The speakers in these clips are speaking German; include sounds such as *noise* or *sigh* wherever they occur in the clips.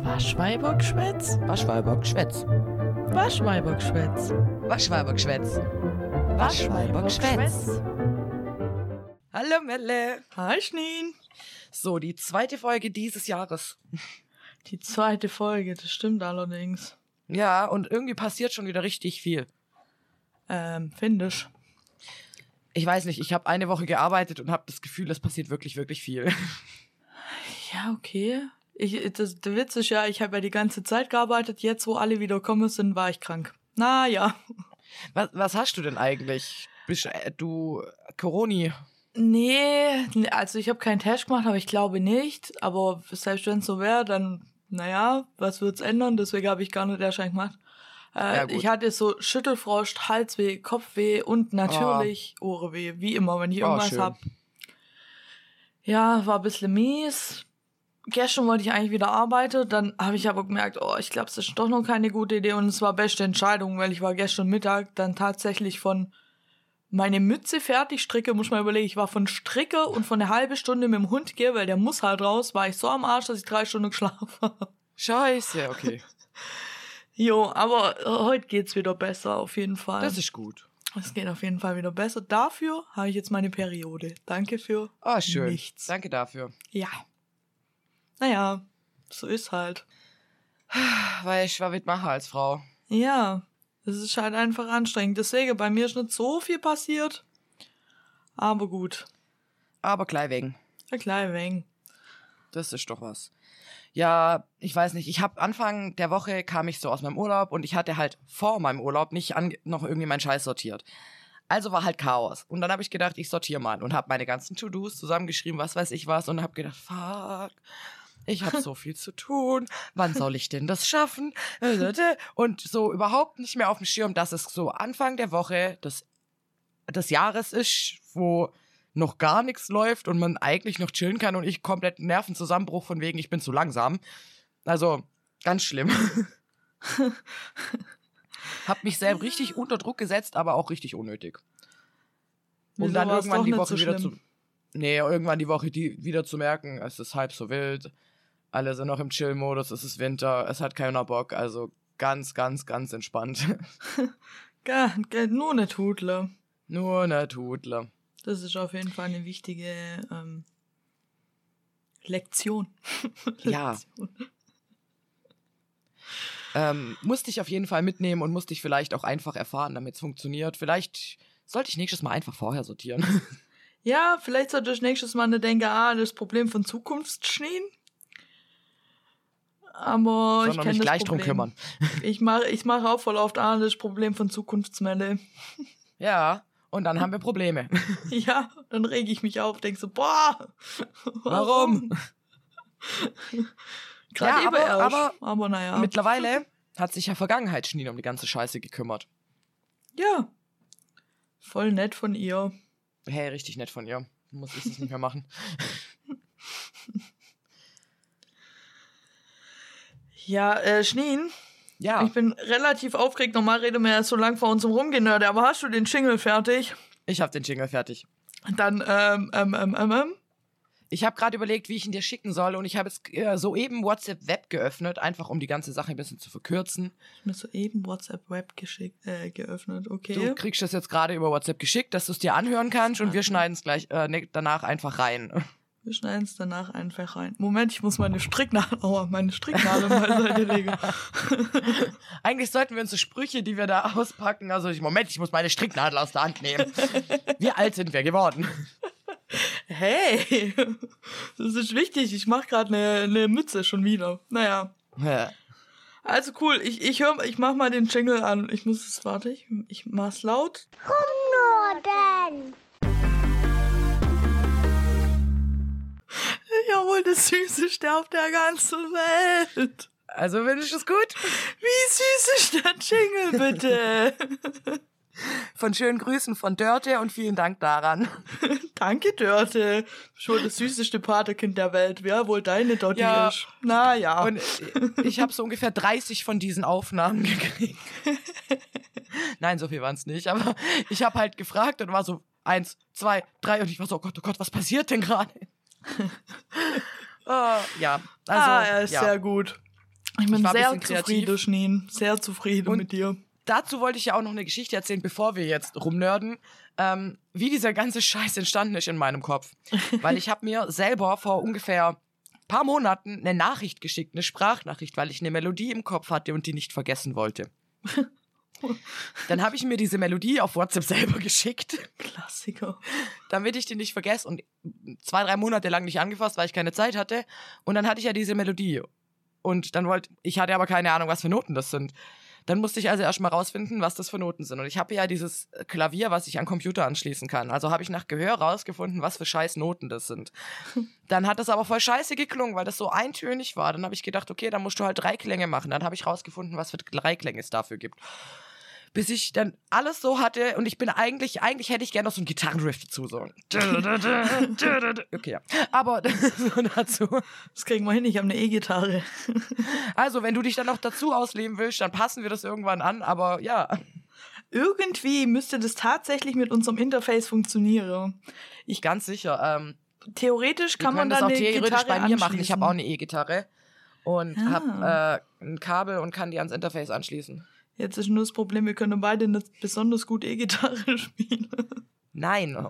Waschweibergschwätz? Waschweibergschwätz. Waschweibergschwätz. Waschweibergschwätz. Waschweibergschwätz. Hallo Melle. Hi Schneen. So, die zweite Folge dieses Jahres. Die zweite Folge, das stimmt allerdings. Ja, und irgendwie passiert schon wieder richtig viel. Ähm, finde ich. Ich weiß nicht, ich habe eine Woche gearbeitet und habe das Gefühl, es passiert wirklich, wirklich viel. Ja, okay. Ich, das, der Witz ist ja, ich habe ja die ganze Zeit gearbeitet. Jetzt, wo alle wieder kommen sind, war ich krank. Na ja. Was, was hast du denn eigentlich? Bist äh, du Coroni? Nee, also ich habe keinen Test gemacht, aber ich glaube nicht. Aber selbst wenn es so wäre, dann, naja, was wird's ändern? Deswegen habe ich gar nicht erst gemacht. Äh, Ja, ich hatte so Schüttelfrost, Halsweh, Kopfweh und natürlich Ohreweh, wie immer, wenn ich Oh, irgendwas schön. hab. Ja, war ein bisschen mies. Gestern wollte ich eigentlich wieder arbeiten, dann habe ich aber gemerkt, oh, ich glaube, es ist doch noch keine gute Idee und es war beste Entscheidung, weil ich war gestern Mittag dann tatsächlich von meine Mütze fertig stricke, muss man überlegen, ich war von Stricke und von eine halbe Stunde mit dem Hund gehe, weil der muss halt raus, war ich so am Arsch, dass ich drei Stunden geschlafen habe. Scheiße, okay. *laughs* Jo, aber äh, heute geht's wieder besser, auf jeden Fall. Das ist gut. Es geht auf jeden Fall wieder besser. Dafür habe ich jetzt meine Periode. Danke für Oh, schön. nichts. Danke dafür. Ja. Naja, so ist halt. *sighs* Weil ich war Wittmacher als Frau. Ja, es ist halt einfach anstrengend. Deswegen, bei mir ist nicht so viel passiert. Aber gut, Aber gleich wegen. ein klein wenig. Das ist doch was. Ja, ich weiß nicht. Ich habe Anfang der Woche kam ich so aus meinem Urlaub und ich hatte halt vor meinem Urlaub nicht noch irgendwie meinen Scheiß sortiert. Also war halt Chaos. Und dann habe ich gedacht, ich sortiere mal und habe meine ganzen To-Dos zusammengeschrieben, was weiß ich was und habe gedacht, fuck. Ich habe *laughs* so viel zu tun. Wann soll ich denn das schaffen? Und so überhaupt nicht mehr auf dem Schirm, dass es so Anfang der Woche des, des Jahres ist, wo noch gar nichts läuft und man eigentlich noch chillen kann und ich komplett Nervenzusammenbruch von wegen, ich bin zu langsam. Also, ganz schlimm. *laughs* Hab mich selbst richtig unter Druck gesetzt, aber auch richtig unnötig. Um Wieso dann irgendwann die Woche so wieder zu. Nee, irgendwann die Woche die wieder zu merken, es ist halb so wild. Alle sind noch im Chill-Modus, es ist Winter, es hat keiner Bock, also ganz, ganz, ganz entspannt. *laughs* Nur eine Tudle. Nur eine Tudle. Das ist auf jeden Fall eine wichtige ähm, Lektion. *laughs* Ja. Lektion. Ähm, musste ich auf jeden Fall mitnehmen und musste ich vielleicht auch einfach erfahren, damit es funktioniert. Vielleicht sollte ich nächstes Mal einfach vorher sortieren. *laughs* Ja, vielleicht sollte ich nächstes Mal nicht denken, ah, das Problem von Zukunftsschneen. Aber ich Sondern kenne mich gleich drum Problem. kümmern. *laughs* Ich mache ich mach auch voll oft ah, das Problem von Zukunftsmelle. *laughs* Ja, und dann haben wir Probleme. *laughs* Ja, dann rege ich mich auf, denk so, boah, Warum? Gerade Ja, aber- erst. aber aber naja. Mittlerweile hat sich ja Vergangenheitsschneen um die ganze Scheiße gekümmert. ja. Voll nett von ihr. Hey, richtig nett von ihr. Muss ich das nicht mehr machen. Ja, äh, Schneen, Ja, ich bin relativ aufgeregt. Normal reden wir ja so lang vor uns rumgenörde, aber hast du den Jingle fertig? ich habe den Jingle fertig. Dann, ähm, ähm, ähm, ähm, ähm. Ich habe gerade überlegt, wie ich ihn dir schicken soll und ich habe jetzt äh, soeben WhatsApp Web geöffnet, einfach um die ganze Sache ein bisschen zu verkürzen. Ich mir soeben WhatsApp Web geschickt, äh, geöffnet, okay. Du kriegst das jetzt gerade über WhatsApp geschickt, dass du es dir anhören kannst und wir schneiden es gleich äh, ne- danach einfach rein. Wir schneiden es danach einfach rein. Moment, ich muss meine Stricknadel, aua, meine Stricknadel beiseite legen. *laughs* Eigentlich sollten wir uns so Sprüche, die wir da auspacken, also ich, Moment, ich muss meine Stricknadel aus der Hand nehmen. Wie alt sind wir geworden? Hey, das ist wichtig. Ich mache gerade eine ne Mütze schon wieder. Naja, also cool. Ich, ich hör, ich mach mal den Jingle an. Ich muss es, warte, ich, ich mach's laut. Norden. Jawohl, das Süßeste auf der ganzen Welt. Also finde ich es gut. Wie süß ist der Jingle, bitte? Von schönen Grüßen von Dörte und vielen Dank daran. Danke, Dörte. Schon das süßeste Paterkind der Welt. Wer wohl deine Dotti Ja. ist? Na ja. Und ich habe so ungefähr 30 von diesen Aufnahmen gekriegt. Nein, so viel waren es nicht, aber ich habe halt gefragt und war so eins, zwei, drei und ich war so, oh Gott, oh Gott, was passiert denn gerade? *laughs* Ah, ja, also ah, er ist ja. sehr gut. Ich bin ein sehr zufrieden, Schneen. Sehr zufrieden Und- mit dir. Dazu wollte ich ja auch noch eine Geschichte erzählen, bevor wir jetzt rumnörden, ähm, wie dieser ganze *laughs* Scheiß entstanden ist in meinem Kopf. Weil ich habe mir selber vor ungefähr paar Monaten eine Nachricht geschickt, eine Sprachnachricht, weil ich eine Melodie im Kopf hatte und die nicht vergessen wollte. *laughs* Dann habe ich mir diese Melodie auf WhatsApp selber geschickt, Klassiker. damit ich die nicht vergesse und zwei, drei Monate lang nicht angefasst, weil ich keine Zeit hatte. Und dann hatte ich ja diese Melodie. Und dann wollte, ich hatte aber keine Ahnung, was für Noten das sind. Dann musste ich also erstmal rausfinden, was das für Noten sind. Und ich habe ja dieses Klavier, was ich an Computer anschließen kann. Also habe ich nach Gehör rausgefunden, was für scheiß Noten das sind. *laughs* Dann hat das aber voll scheiße geklungen, weil das so eintönig war. Dann habe ich gedacht, okay, dann musst du halt drei Klänge machen. Dann habe ich rausgefunden, was für drei Klänge es dafür gibt. Bis ich dann alles so hatte und ich bin eigentlich, eigentlich hätte ich gerne noch so einen Gitarrenriff dazu. So. *laughs* Okay, ja. Aber *laughs* so dazu. Das kriegen wir hin, ich habe eine E-Gitarre. Also, wenn du dich dann noch dazu ausleben willst, dann passen wir das irgendwann an. Aber ja, Irgendwie müsste das tatsächlich mit unserem Interface funktionieren. Ich, ganz sicher. Ähm, theoretisch kann man das dann auch eine theoretisch Gitarre bei mir machen. Ich habe auch eine E-Gitarre und Ah. habe äh, ein Kabel und kann die ans Interface anschließen. Jetzt ist nur das Problem, wir können beide nicht besonders gut E-Gitarre *laughs* spielen. Nein. *laughs*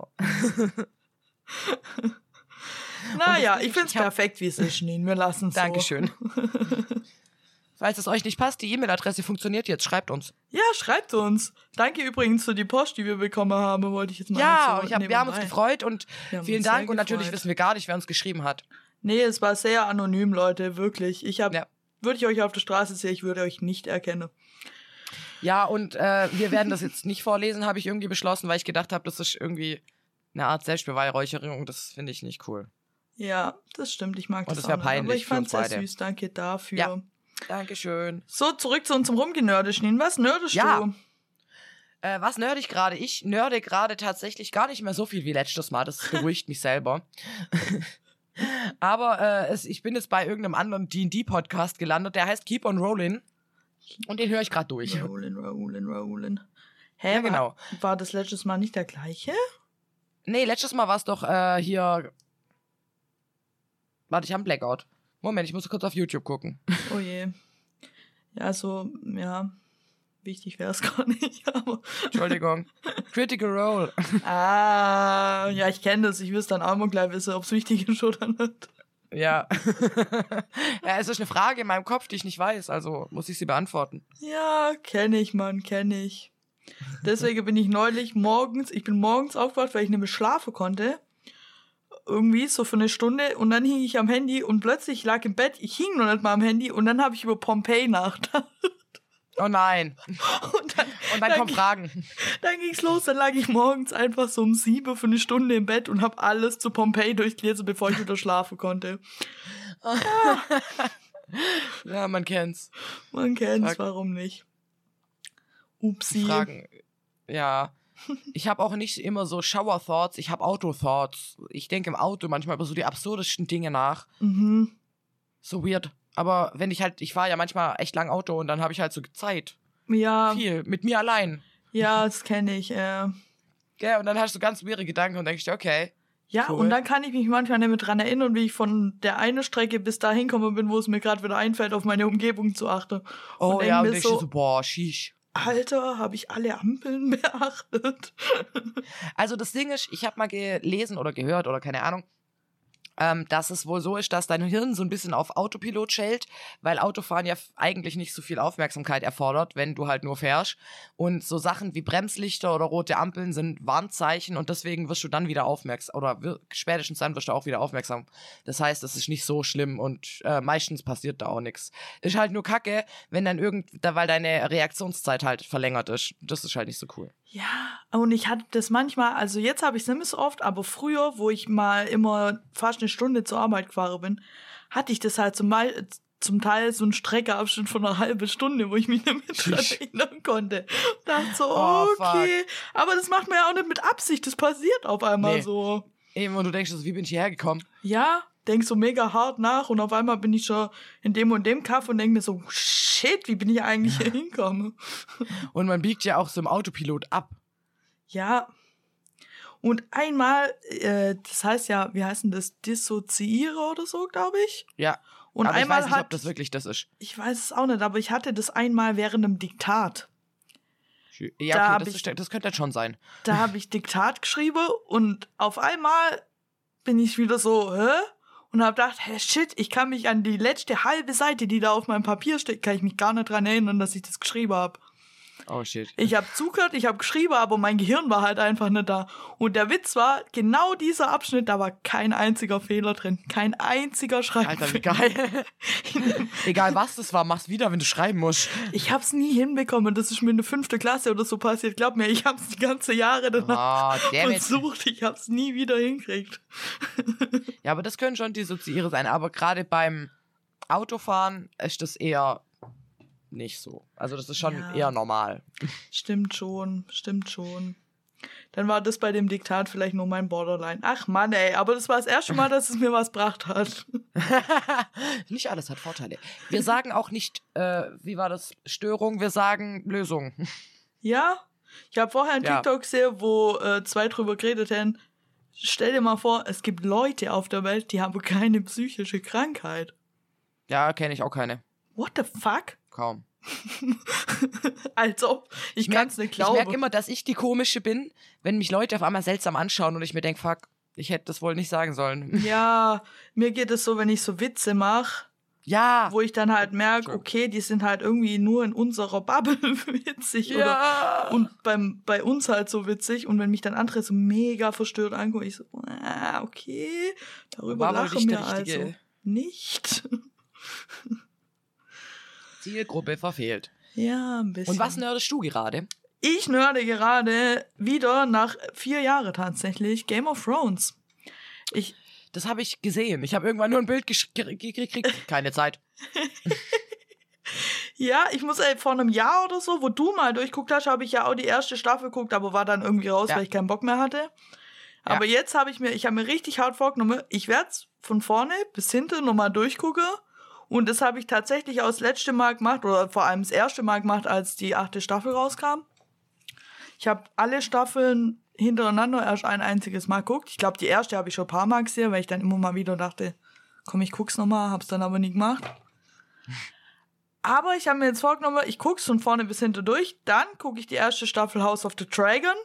Naja, ich finde es perfekt, wie es ist, Schneen. Wir lassen es so. Dankeschön. *laughs* Falls es euch nicht passt, die E-Mail-Adresse funktioniert jetzt. Schreibt uns. Ja, schreibt uns. Danke übrigens für die Post, die wir bekommen haben, wollte ich jetzt mal Ja, so ich hab, wir haben uns gefreut und vielen Dank. Und natürlich wissen wir gar nicht, wer uns geschrieben hat. Nee, es war sehr anonym, Leute, wirklich. Ich habe, Ja. würde ich euch auf der Straße sehen, ich würde euch nicht erkennen. Ja, und äh, wir werden das jetzt nicht vorlesen, habe ich irgendwie beschlossen, weil ich gedacht habe, das ist irgendwie eine Art Selbstbeweihräucherung. Das finde ich nicht cool. Ja, das stimmt, ich mag Und das das auch nicht. Aber peinlich ich für fand uns sehr süß, danke dafür. Ja. Dankeschön. So, zurück zu unserem Rumgenörde, Schneen. Was nördest Ja. du? Äh, was nörd ich gerade? Ich nörde gerade tatsächlich gar nicht mehr so viel wie letztes Mal. Das beruhigt mich selber. *laughs* Aber äh, es, ich bin jetzt bei irgendeinem anderen D&D-Podcast gelandet, der heißt Keep on Rollin'. Und den höre ich gerade durch. Rollen, rollen, rollen. Hä, Ja, genau. war, war das letztes Mal nicht der gleiche? Nee, letztes Mal war es doch äh, hier... Warte, ich habe einen Blackout. Moment, ich muss kurz auf YouTube gucken. Oh je. Ja, so, ja, wichtig wäre es *laughs* gar nicht, aber. Entschuldigung. Critical Role. Ah, ja, ich kenne das. Ich wüsste dann auch mal gleich wissen, ob es wichtig ist oder nicht. Ja. *laughs* ja, es ist eine Frage in meinem Kopf, die ich nicht weiß, also muss ich sie beantworten. Ja, kenne ich, Mann, kenne ich. Deswegen bin ich neulich morgens, ich bin morgens aufgewacht, weil ich nämlich schlafen konnte. Irgendwie so für eine Stunde und dann hing ich am Handy und plötzlich ich lag im Bett, ich hing noch nicht mal am Handy und dann habe ich über Pompeii nachgedacht. Oh nein. *laughs* Und dann, Und dann kommen Fragen. dann ging's los, dann lag ich morgens einfach so um sieben für eine Stunde im Bett und habe alles zu Pompeii durchgelesen, bevor ich wieder schlafen konnte. *laughs* Ja, man kennt's. Man kennt's, Fuck. warum nicht? Upsi. Fragen. Ja. Ich habe auch nicht immer so Shower Thoughts, ich habe Auto Thoughts. Ich denke im Auto manchmal über so die absurdesten Dinge nach. Mhm. So weird. Aber wenn ich halt, ich fahre ja manchmal echt lang Auto und dann habe ich halt so Zeit. Ja, Viel. Mit mir allein. ja, das kenne ich. Äh. Gell? Und dann hast du ganz weirde Gedanken und denkst dir, okay. Ja, Cool. und dann kann ich mich manchmal nicht mehr dran erinnern, wie ich von der einen Strecke bis dahin gekommen bin, wo es mir gerade wieder einfällt, auf meine Umgebung zu achten. Oh denk ja, und denkst so- so, boah, sheesh. Alter, habe ich alle Ampeln *laughs* beachtet? Also das Ding ist, ich habe mal gelesen oder gehört oder keine Ahnung, ähm, dass es wohl so ist, dass dein Hirn so ein bisschen auf Autopilot schält, weil Autofahren ja eigentlich nicht so viel Aufmerksamkeit erfordert, wenn du halt nur fährst. Und so Sachen wie Bremslichter oder rote Ampeln sind Warnzeichen und deswegen wirst du dann wieder aufmerksam oder spätestens dann wirst du auch wieder aufmerksam. Das heißt, es ist nicht so schlimm und äh, meistens passiert da auch nichts. Ist halt nur Kacke, wenn dann irgend, weil deine Reaktionszeit halt verlängert ist. Das ist halt nicht so cool. Ja, und ich hatte das manchmal, also jetzt habe ich es nicht mehr so oft, aber früher, wo ich mal immer fast eine Stunde zur Arbeit gefahren bin, hatte ich das halt zum, zum Teil so einen Streckeabschnitt von einer halben Stunde, wo ich mich *laughs* nicht mehr dran Tschüss. erinnern konnte. Und dachte so, Oh, okay. Aber das macht man ja auch nicht mit Absicht, das passiert auf einmal Nee. so. Eben, und du denkst, so, wie bin ich hierher gekommen? Ja, denk so mega hart nach und auf einmal bin ich schon in dem und dem Kaff und denk mir so, shit, wie bin ich eigentlich hier hingekommen? Und man biegt ja auch so im Autopilot ab. Ja. Und einmal, äh, das heißt ja, wie heißt denn das, dissoziiere oder so, glaube ich. Ja. Und aber ich einmal weiß nicht, hat, ob das wirklich das ist. ich weiß es auch nicht, aber ich hatte das einmal während einem Diktat. Ja, Da okay, das, ich- das könnte jetzt schon sein. Da habe ich Diktat geschrieben und auf einmal bin ich wieder so, hä? Und habe gedacht, hä, shit, ich kann mich an die letzte halbe Seite, die da auf meinem Papier steht, kann ich mich gar nicht dran erinnern, dass ich das geschrieben habe. Oh shit. Ich habe zugehört, ich habe geschrieben, aber mein Gehirn war halt einfach nicht da. Und der Witz war, genau dieser Abschnitt, da war kein einziger Fehler drin. Kein einziger Alter, wie Schreibfehler. geil. *laughs* Egal was das war, mach's wieder, wenn du schreiben musst. Ich hab's nie hinbekommen. Das ist mir in der fünften Klasse oder so passiert. Glaub mir, ich hab's die ganze Jahre danach Oh, versucht. Ich hab's nie wieder hinkriegt. *laughs* Ja, aber das können schon Dissoziere sein. Aber gerade beim Autofahren ist das eher nicht so. Also das ist schon Ja. eher normal. Stimmt schon, stimmt schon. Dann war das bei dem Diktat vielleicht nur mein Borderline. Ach Mann, ey, aber das war das erste Mal, dass es mir was gebracht hat. *laughs* nicht alles hat Vorteile. Wir sagen auch nicht, äh, wie war das, Störung, wir sagen Lösung. Ja, ich habe vorher einen Ja. TikTok gesehen, wo äh, zwei drüber geredet haben. Stell dir mal vor, es gibt Leute auf der Welt, die haben keine psychische Krankheit. Ja, kenne ich auch keine. What the fuck? Kaum. *laughs* Als ob. Ich, merk- kann's nicht Ich glauben. merke immer, dass ich die komische bin, wenn mich Leute auf einmal seltsam anschauen und ich mir denke, fuck, ich hätte das wohl nicht sagen sollen. *laughs* Ja, mir geht es so, wenn ich so Witze mache, Ja. wo ich dann halt merke, okay, die sind halt irgendwie nur in unserer Bubble *laughs* witzig oder ja. und beim, bei uns halt so witzig und wenn mich dann andere so mega verstört angucken, ich so, ah, okay, darüber wir der also richtige- nicht. Zielgruppe verfehlt. Ja, ein bisschen. Und was nerdest du gerade? Ich nörde gerade wieder nach vier Jahren tatsächlich Game of Thrones. Ich, Das habe ich gesehen. Ich habe irgendwann nur ein Bild gekriegt. *laughs* Keine Zeit. *laughs* ja, ich muss ey, vor einem Jahr oder so, wo du mal durchguckt hast, habe ich ja auch die erste Staffel geguckt, aber war dann irgendwie raus, Ja. weil ich keinen Bock mehr hatte. Aber jetzt habe ich mir, ich habe mir richtig hart vorgenommen, ich werde es von vorne bis hinten nochmal durchgucken. Und das habe ich tatsächlich auch das letzte Mal gemacht, oder vor allem das erste Mal gemacht, als die achte Staffel rauskam. Ich habe alle Staffeln hintereinander erst ein einziges Mal geguckt. Ich glaube, die erste habe ich schon ein paar Mal gesehen, weil ich dann immer mal wieder dachte, komm, ich guck's nochmal, hab's dann aber nie gemacht. Aber ich habe mir jetzt vorgenommen, ich guck's von vorne bis hinten durch. Dann gucke ich die erste Staffel House of the Dragon.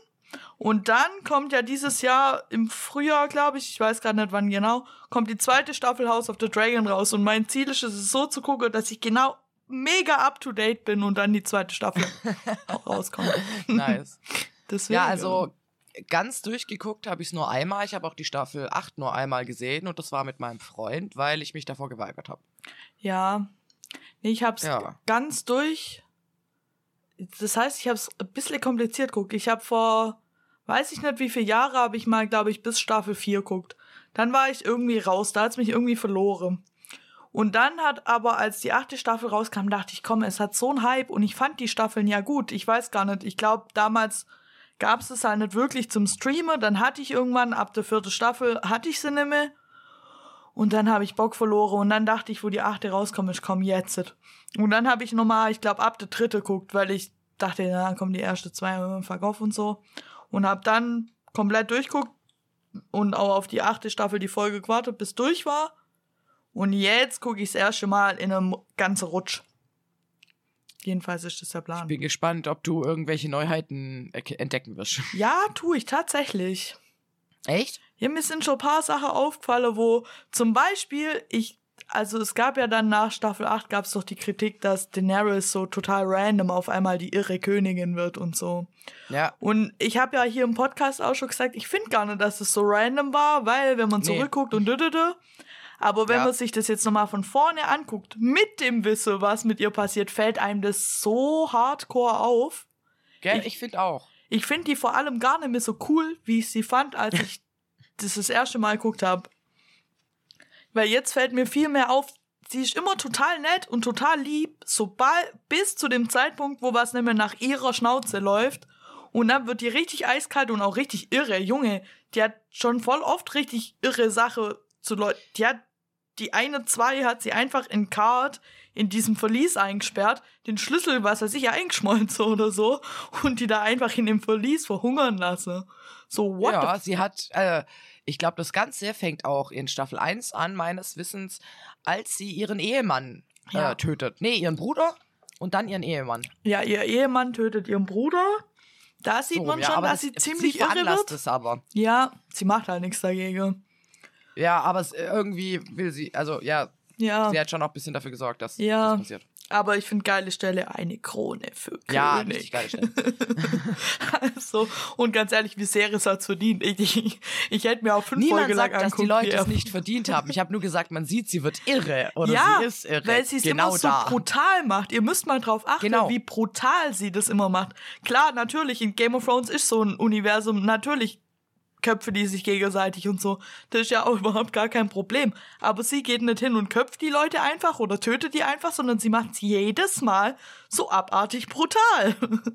Und dann kommt ja dieses Jahr im Frühjahr, glaube ich, ich weiß gerade nicht wann genau, kommt die zweite Staffel House of the Dragon raus. Und mein Ziel ist es, so zu gucken, dass ich genau mega up to date bin und dann die zweite Staffel *laughs* auch rauskommt. Nice. *laughs* Deswegen. ja, also ganz durchgeguckt habe ich es nur einmal. Ich habe auch die Staffel 8 nur einmal gesehen und das war mit meinem Freund, weil ich mich davor geweigert habe. Ja. Nee, ich hab's Ja. ganz durch. Das heißt, ich hab's ein bisschen kompliziert geguckt. Ich hab vor, weiß ich nicht wie viele Jahre, habe ich mal, glaube ich, bis Staffel 4 geguckt. Dann war ich irgendwie raus, da hat's mich irgendwie verloren. Und dann hat aber, als die achte Staffel rauskam, dachte ich, komm, es hat so einen Hype und ich fand die Staffeln ja gut. Ich weiß gar nicht, ich glaube, damals gab's es halt nicht wirklich zum Streamen. Dann hatte ich irgendwann, ab der vierten Staffel, hatte ich sie nicht mehr. Und dann habe ich Bock verloren und dann dachte ich, wo die achte rauskommt, ich komm jetzt. Und dann habe ich nochmal, ich glaube, ab der dritte guckt, weil ich dachte, dann kommen die erste zwei im Verkauf und so. Und habe dann komplett durchguckt und auch auf die achte Staffel die Folge gewartet, bis durch war. Und jetzt gucke ich das erste Mal in einem ganzen Rutsch. Jedenfalls ist das der Ich Plan. bin gespannt, ob du irgendwelche Neuheiten entdecken wirst. Ja, tue ich tatsächlich. Echt? Ja, mir sind schon ein paar Sachen aufgefallen, wo zum Beispiel ich, also es gab ja dann nach Staffel 8 gab es doch die Kritik, dass Daenerys so total random auf einmal die irre Königin wird und so. Ja. Und ich habe ja hier im Podcast auch schon gesagt, ich finde gar nicht, dass es so random war, weil wenn man Nee. zurückguckt und düdüdü, aber wenn Ja. man sich das jetzt nochmal von vorne anguckt, mit dem Wissen, was mit ihr passiert, fällt einem das so hardcore auf. Gell? Ich- Ich, finde auch. Ich finde die vor allem gar nicht mehr so cool, wie ich sie fand, als *laughs* ich das das erste Mal geguckt habe. Weil jetzt fällt mir viel mehr auf, sie ist immer total nett und total lieb, sobald bis zu dem Zeitpunkt, wo was nicht mehr nach ihrer Schnauze läuft. Und dann wird die richtig eiskalt und auch richtig irre. Junge, die hat schon voll oft richtig irre Sache zu Leuten. Die hat die eine zwei hat sie einfach in Card in diesem Verlies eingesperrt, den Schlüssel, was er sicher eingeschmolzen oder so, und die da einfach in dem Verlies verhungern lassen. So, what ja, sie hat, äh, ich glaube, das Ganze fängt auch in Staffel 1 an, meines Wissens, als sie ihren Ehemann Ja. äh, tötet. Nee, ihren Bruder und dann ihren Ehemann. Ja, ihr Ehemann tötet ihren Bruder. Da sieht So, man ja, schon, dass das- sie ziemlich sie irre wird. es aber. Ja, sie macht halt nichts dagegen. Ja, aber äh, irgendwie will sie, also ja, Ja, sie hat schon auch ein bisschen dafür gesorgt, dass Ja. das passiert. aber ich finde geile Stelle eine Krone für Ja, König. richtig geile Stelle. *laughs* Also, und ganz ehrlich, wie Series hat's verdient. Ich, ich, ich hätte mir auch fünf Niemand Folgen lang sagt, dass die Leute es nicht verdient haben. Ich habe nur gesagt, man sieht, sie wird irre oder ja, sie ist irre. weil sie es genau immer so da. brutal macht. Ihr müsst mal drauf achten, Genau. wie brutal sie das immer macht. Klar, natürlich, in Game of Thrones ist so ein Universum, natürlich Köpfe die sich gegenseitig und so. Das ist ja auch überhaupt gar kein Problem. Aber sie geht nicht hin und köpft die Leute einfach oder tötet die einfach, sondern sie macht es jedes Mal so abartig brutal. *laughs*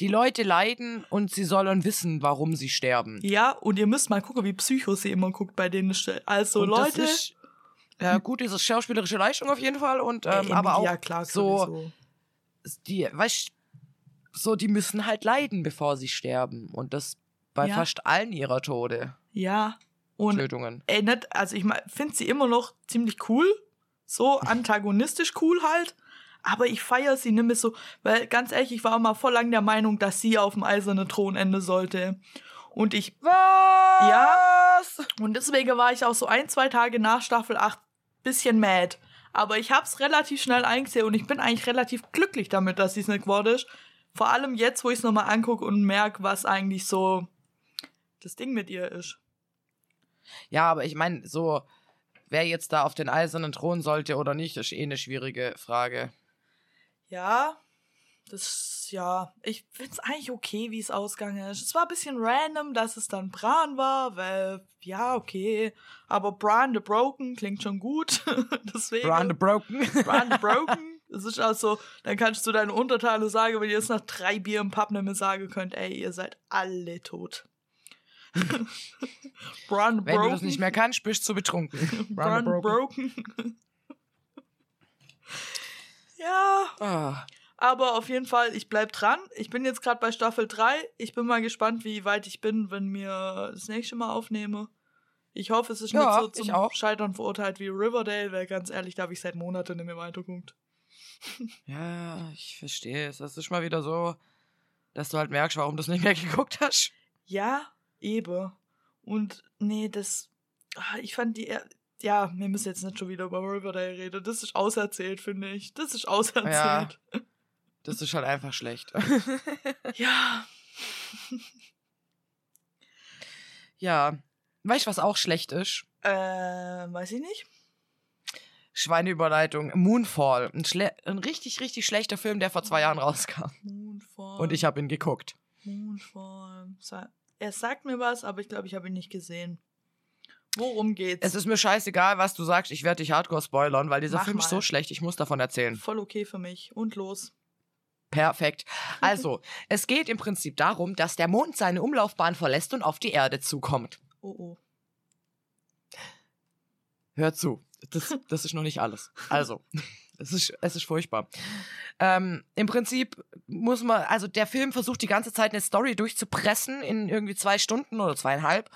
Die Leute leiden und sie sollen wissen, warum sie sterben. ja, und ihr müsst mal gucken, wie Psycho sie immer guckt bei denen. Also und Leute, ist, ja, gut, ist schauspielerische Leistung auf jeden Fall und ähm, aber auch Clarke so, sowieso. die, weißt, so, die müssen halt leiden, bevor sie sterben und das bei Ja. fast allen ihrer Tode, Ja. Und Tötungen. ey, nicht, also ich finde sie immer noch ziemlich cool. So antagonistisch cool halt. Aber ich feiere sie nicht mehr so, weil ganz ehrlich, ich war auch mal voll lang der Meinung, dass sie auf dem eisernen Thron enden sollte. Und ich, Was? Ja. und deswegen war ich auch so ein, zwei Tage nach Staffel 8 bisschen mad. Aber ich hab's relativ schnell eingesehen und ich bin eigentlich relativ glücklich damit, dass sie es nicht geworden ist. Vor allem jetzt, wo ich es nochmal angucke und merke, was eigentlich so das Ding mit ihr ist. Ja, aber ich meine, so, wer jetzt da auf den eisernen Thron sollte oder nicht, ist eh eine schwierige Frage. Ja, das, ja, ich find's eigentlich okay, wie es ausgegangen ist. Es war ein bisschen random, dass es dann Bran war, weil, ja, okay. Aber Bran the Broken klingt schon gut. *laughs* Deswegen. Bran the Broken. Bran the *laughs* Broken. Das ist also, dann kannst du deine Unterteile sagen, wenn ihr jetzt nach drei Bier im Pub nicht mehr sagen könnt, ey, ihr seid alle tot. *laughs* The Wenn Broken. du das nicht mehr kannst, bist du betrunken. Bran the the Broken. *laughs* ja. Ah. Aber auf jeden Fall, ich bleib dran. Ich bin jetzt gerade bei Staffel 3. Ich bin mal gespannt, wie weit ich bin, wenn mir das nächste Mal aufnehme. Ich hoffe, es ist Ja, nicht so zum. Scheitern verurteilt wie Riverdale, weil ganz ehrlich, da habe ich seit Monaten nicht mehr weitergegucckt. *laughs* Ja, ich verstehe es. Das ist mal wieder so, dass du halt merkst, warum du es nicht mehr geguckt hast. Ja, eben. Und nee, das. ah, Ich fand die. er- Ja, wir müssen jetzt nicht schon wieder über Riverdale reden. Das ist auserzählt, finde ich. Das ist auserzählt. Das ist halt einfach schlecht. *laughs* Ja. ja. Weißt du, was auch schlecht ist? Äh, weiß ich nicht. Schweineüberleitung. Moonfall. Ein, ein richtig, richtig schlechter Film, der vor zwei Jahren rauskam. Moonfall. Und ich habe ihn geguckt. Moonfall. Er sagt mir was, aber ich glaube, ich habe ihn nicht gesehen. Worum geht's? Es ist mir scheißegal, was du sagst. Ich werde dich hardcore spoilern, weil dieser Mach Film ist so mal. schlecht. Ich muss davon erzählen. voll okay für mich. Und los. Perfekt. Also, es geht im Prinzip darum, dass der Mond seine Umlaufbahn verlässt und auf die Erde zukommt. Oh oh. Hör zu. Das, das ist noch nicht alles. Also, *laughs* es ist, es ist furchtbar. Ähm, Im Prinzip muss man, also der Film versucht die ganze Zeit eine Story durchzupressen in irgendwie zwei Stunden oder zweieinhalb.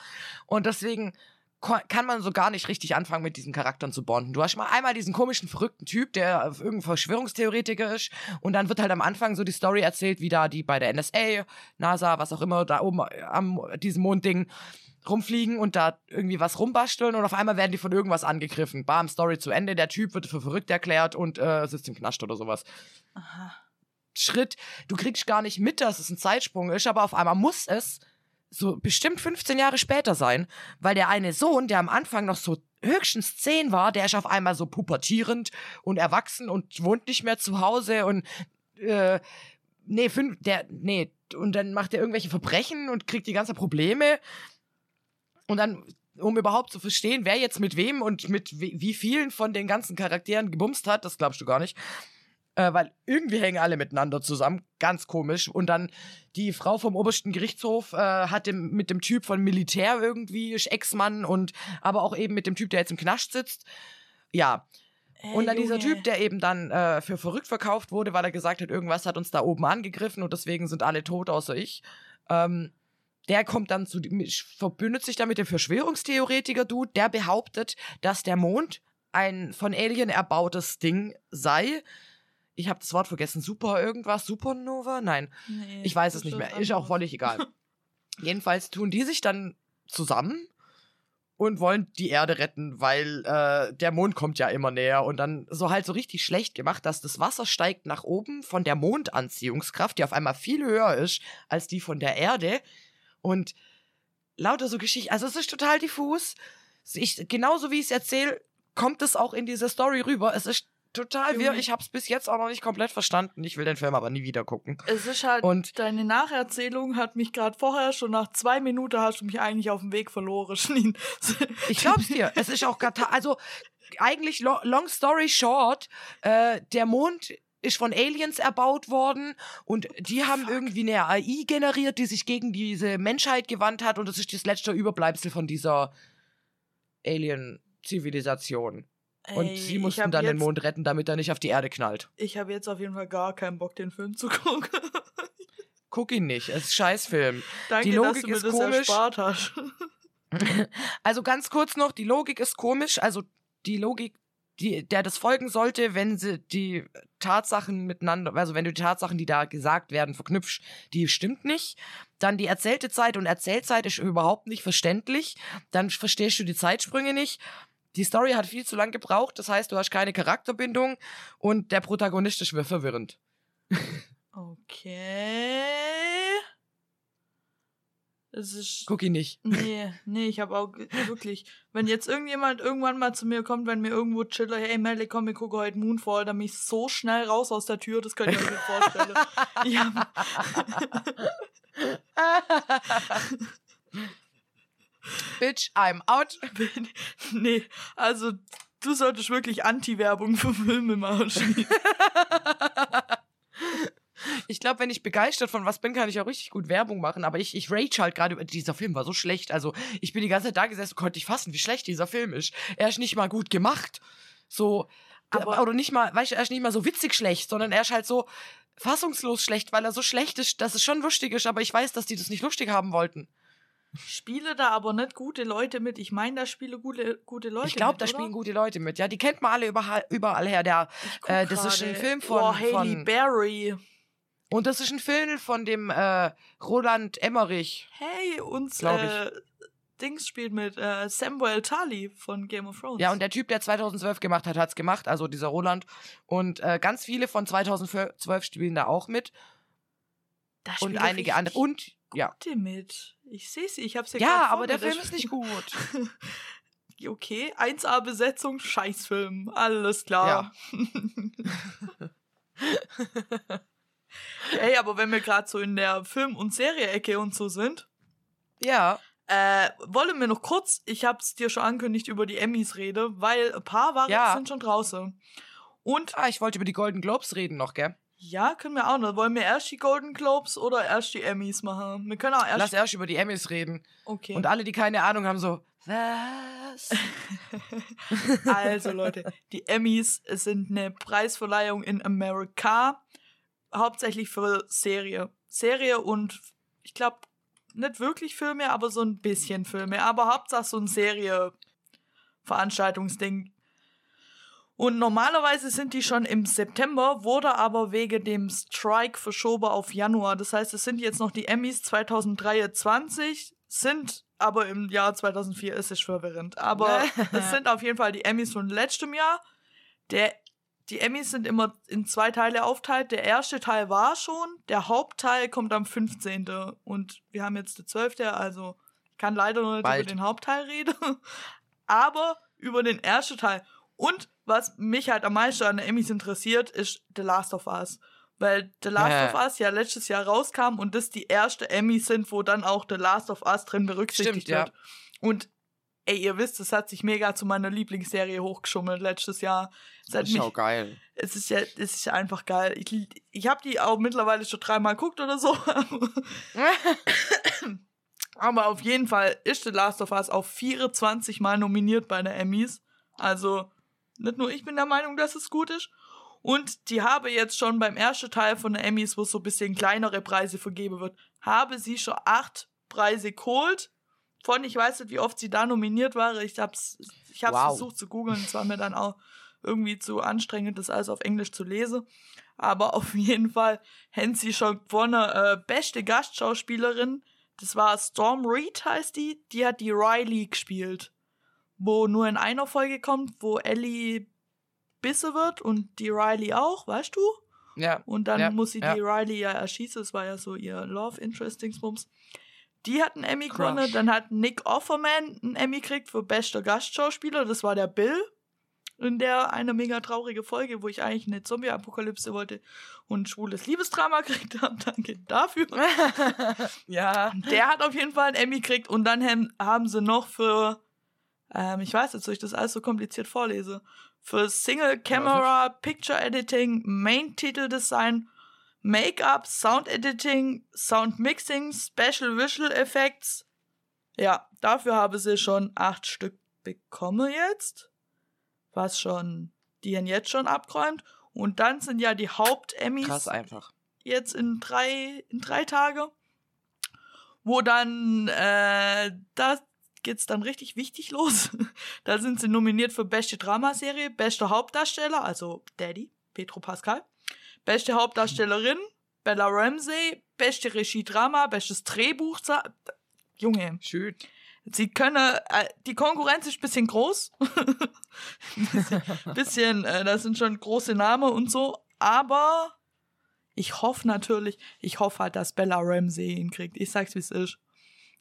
Und deswegen kann man so gar nicht richtig anfangen, mit diesen Charakteren zu bonden. Du hast mal einmal diesen komischen, verrückten Typ, der irgendein Verschwörungstheoretiker ist. Und dann wird halt am Anfang so die Story erzählt, wie da die bei der NSA, NASA, was auch immer, da oben am diesem Mondding rumfliegen und da irgendwie was rumbasteln und auf einmal werden die von irgendwas angegriffen. Bam, Story zu Ende, der Typ wird für verrückt erklärt und äh, sitzt im Knast oder sowas. Aha. Schritt, du kriegst gar nicht mit, dass es ein Zeitsprung ist, aber auf einmal muss es so bestimmt 15 Jahre später sein, weil der eine Sohn, der am Anfang noch so höchstens 10 war, der ist auf einmal so pubertierend und erwachsen und wohnt nicht mehr zu Hause und äh, nee, fünf, der, nee, und dann macht er irgendwelche Verbrechen und kriegt die ganzen Probleme und dann, um überhaupt zu verstehen, wer jetzt mit wem und mit wie, vielen von den ganzen Charakteren gebumst hat, das glaubst du gar nicht. Äh, weil irgendwie hängen alle miteinander zusammen. Ganz komisch. Und dann die Frau vom obersten Gerichtshof äh, hat dem, mit dem Typ von Militär irgendwie, Ex-Mann und aber auch eben mit dem Typ, der jetzt im Knast sitzt. Ja. Ey, Und dann dieser Junge. Typ, der eben dann äh, für verrückt verkauft wurde, weil er gesagt hat, irgendwas hat uns da oben angegriffen und deswegen sind alle tot außer ich. Ähm, der kommt dann zu, verbündet sich dann mit dem Verschwörungstheoretiker-Dude, der behauptet, dass der Mond ein von Alien erbautes Ding sei. Ich habe das Wort vergessen. Super irgendwas? Supernova? Nein. Nee, Ich weiß es nicht mehr. ist auch völlig egal. *laughs* Jedenfalls tun die sich dann zusammen und wollen die Erde retten, weil äh, der Mond kommt ja immer näher und dann so halt so richtig schlecht gemacht, dass das Wasser steigt nach oben von der Mondanziehungskraft, die auf einmal viel höher ist als die von der Erde und lauter so Geschichten. Also es ist total diffus. Ich, genauso wie ich es erzähle, kommt es auch in diese Story rüber. Es ist total wirr. Junge. Ich habe es bis jetzt auch noch nicht komplett verstanden. Ich will den Film aber nie wieder gucken. Es ist halt, Und- deine Nacherzählung hat mich gerade vorher, schon nach zwei Minuten hast du mich eigentlich auf dem Weg verloren. *laughs* Ich glaub's dir. Es ist auch. Also eigentlich lo long story short, äh, der Mond ist von Aliens erbaut worden und die haben irgendwie eine AI generiert, die sich gegen diese Menschheit gewandt hat und das ist das letzte Überbleibsel von dieser Alien-Zivilisation. Und sie mussten dann den Mond retten, damit er nicht auf die Erde knallt. Ich habe jetzt auf jeden Fall gar keinen Bock, den Film zu gucken. *laughs* Guck ihn nicht, es ist ein Scheißfilm. Danke, Die dass Logik du mir ist das komisch. erspart hast. *laughs* *laughs* Also ganz kurz noch, die Logik ist komisch. Also die Logik, die, der das folgen sollte, wenn sie die Tatsachen miteinander, also wenn du die Tatsachen, die da gesagt werden, verknüpfst, die stimmt nicht. Dann die erzählte Zeit und Erzählzeit ist überhaupt nicht verständlich. Dann verstehst du die Zeitsprünge nicht. Die Story hat viel zu lang gebraucht, das heißt, du hast keine Charakterbindung und der Protagonist ist verwirrend. *laughs* Okay. Es ist. Guck ihn nicht. Nee, nee, ich habe auch wirklich, wenn jetzt irgendjemand irgendwann mal zu mir kommt, wenn mir irgendwo chiller, hey Melly, komm, wir gucken heute Moonfall, dann bin ich so schnell raus aus der Tür, das könnt ihr euch nicht vorstellen. *laughs* Hab, Bitch, I'm out. nee, also du solltest wirklich Anti-Werbung für Filme machen. *laughs* Ich glaube, wenn ich begeistert von was bin, kann ich auch richtig gut Werbung machen. Aber ich, ich rage halt gerade über. Dieser Film war so schlecht. Also, ich bin die ganze Zeit da gesessen und konnte nicht fassen, wie schlecht dieser Film ist. Er ist nicht mal gut gemacht. So. Aber- oder nicht mal, weißt du, er ist nicht mal so witzig schlecht, sondern er ist halt so fassungslos schlecht, weil er so schlecht ist, dass es schon lustig ist, aber ich weiß, dass die das nicht lustig haben wollten. Spiele da aber nicht gute Leute mit. Ich meine, da spiele gute, gute Leute ich glaube, mit, da oder? spielen gute Leute mit. Ja, die kennt man alle überall, überall her. Der, Ich äh, das ist ein. Film von- Oh, Haley von- Berry. Und das ist ein Film von dem äh, Roland Emmerich. Hey, uns äh, Dings spielt mit äh, Samuel Tully von Game of Thrones. Ja, und der Typ, der 2012 gemacht hat, hat's gemacht, also dieser Roland. Und äh, ganz viele von 2012 spielen da auch mit. da Und einige andere. Und, ja. Mit. Ich sehe sie, ich habe sie Ja, aber der Film ist nicht gut. *laughs* Okay, 1A-Besetzung, Scheißfilm. Alles klar. *laughs* *laughs* *laughs* Ey, aber wenn wir gerade so in der Film- und Serie-Ecke und so sind, Ja. äh, wollen wir noch kurz, ich hab's dir schon angekündigt, über die Emmys rede, weil ein paar waren, Ja. sind schon draußen. Und Ah, ich wollte über die Golden Globes reden noch, gell? ja, können wir auch noch. Wollen wir erst die Golden Globes oder erst die Emmys machen? Wir können auch erst. Lass erst über die Emmys reden. okay. Und alle, die keine Ahnung haben, so, was? *laughs* Also Leute, die Emmys sind eine Preisverleihung in Amerika, hauptsächlich für Serie. Serie und ich glaube nicht wirklich Filme, aber so ein bisschen Filme, aber Hauptsache so ein Serie Veranstaltungsding. Und normalerweise sind die schon im September, wurde aber wegen dem Strike verschoben auf Januar. Das heißt, es sind jetzt noch die Emmys 2023, sind aber im Jahr 2004 ist es verwirrend. Aber *laughs* es sind auf jeden Fall die Emmys von letztem Jahr. Der, die Emmys sind immer in zwei Teile aufteilt. Der erste Teil war schon, der Hauptteil kommt am 15. Und wir haben jetzt den 12., also ich kann leider noch nicht Bald. über den Hauptteil reden. *laughs* Aber über den ersten Teil. Und was mich halt am meisten an den Emmys interessiert, ist The Last of Us. Weil The Last Ja. of Us ja letztes Jahr rauskam und das die erste Emmys sind, wo dann auch The Last of Us drin berücksichtigt Stimmt, ja. wird. Und ey, ihr wisst, es hat sich mega zu meiner Lieblingsserie hochgeschummelt letztes Jahr. Es, Das ist mich, auch geil. es ist ja, es ist einfach geil. Ich, ich habe die auch mittlerweile schon dreimal geguckt oder so. *laughs* Aber auf jeden Fall ist The Last of Us auch 24 Mal nominiert bei den Emmys. Also nicht nur ich bin der Meinung, dass es gut ist. Und die habe jetzt schon beim ersten Teil von den Emmys, wo es so ein bisschen kleinere Preise vergeben wird, habe sie schon acht Preise geholt. Von, ich weiß nicht, wie oft sie da nominiert war. Ich hab's, ich hab's Wow. versucht zu googeln. Es war mir dann auch irgendwie zu anstrengend, das alles auf Englisch zu lesen. Aber *laughs* auf jeden Fall haben sie schon gewonnen. Äh, beste Gastschauspielerin, das war Storm Reed, heißt die. Die hat die Riley gespielt. Wo nur in einer Folge kommt, wo Ellie Bisse wird und die Riley auch, weißt du? Ja. Und dann Ja, muss sie ja. die Riley ja erschießen. Das war ja so ihr Love Interest Dingsbums. Die hat einen Emmy gewonnen. Dann hat Nick Offerman einen Emmy gekriegt für bester Gastschauspieler. Das war der Bill. In der eine mega traurige Folge, wo ich eigentlich eine Zombie-Apokalypse wollte und ein schwules Liebesdrama *laughs* gekriegt habe. Danke dafür. *laughs* ja. Der hat auf jeden Fall einen Emmy gekriegt. Und dann haben, haben sie noch für, ähm, ich weiß jetzt, ob ich das alles so kompliziert vorlese, für Single Camera, Picture Editing, Main Titel Design, Make-up, Sound Editing, Sound Mixing, Special Visual Effects. Ja, dafür habe sie schon acht Stück bekommen jetzt. Was schon, die haben jetzt schon abgeräumt. Und dann sind ja die Haupt-Emmys Krass einfach. jetzt in drei, in drei Tage, wo dann, äh, da geht's dann richtig wichtig los. *laughs* da sind sie nominiert für beste Dramaserie, bester Hauptdarsteller, also Daddy, Petro Pascal, beste Hauptdarstellerin, Bella Ramsey, beste Regie-Drama, bestes Drehbuch, Junge, Schön. Sie können, äh, die Konkurrenz ist ein bisschen groß. bisschen, *laughs* bisschen äh, das sind schon große Namen und so. Aber ich hoffe natürlich, ich hoffe halt, dass Bella Ramsey ihn kriegt. Ich sag's, wie es ist.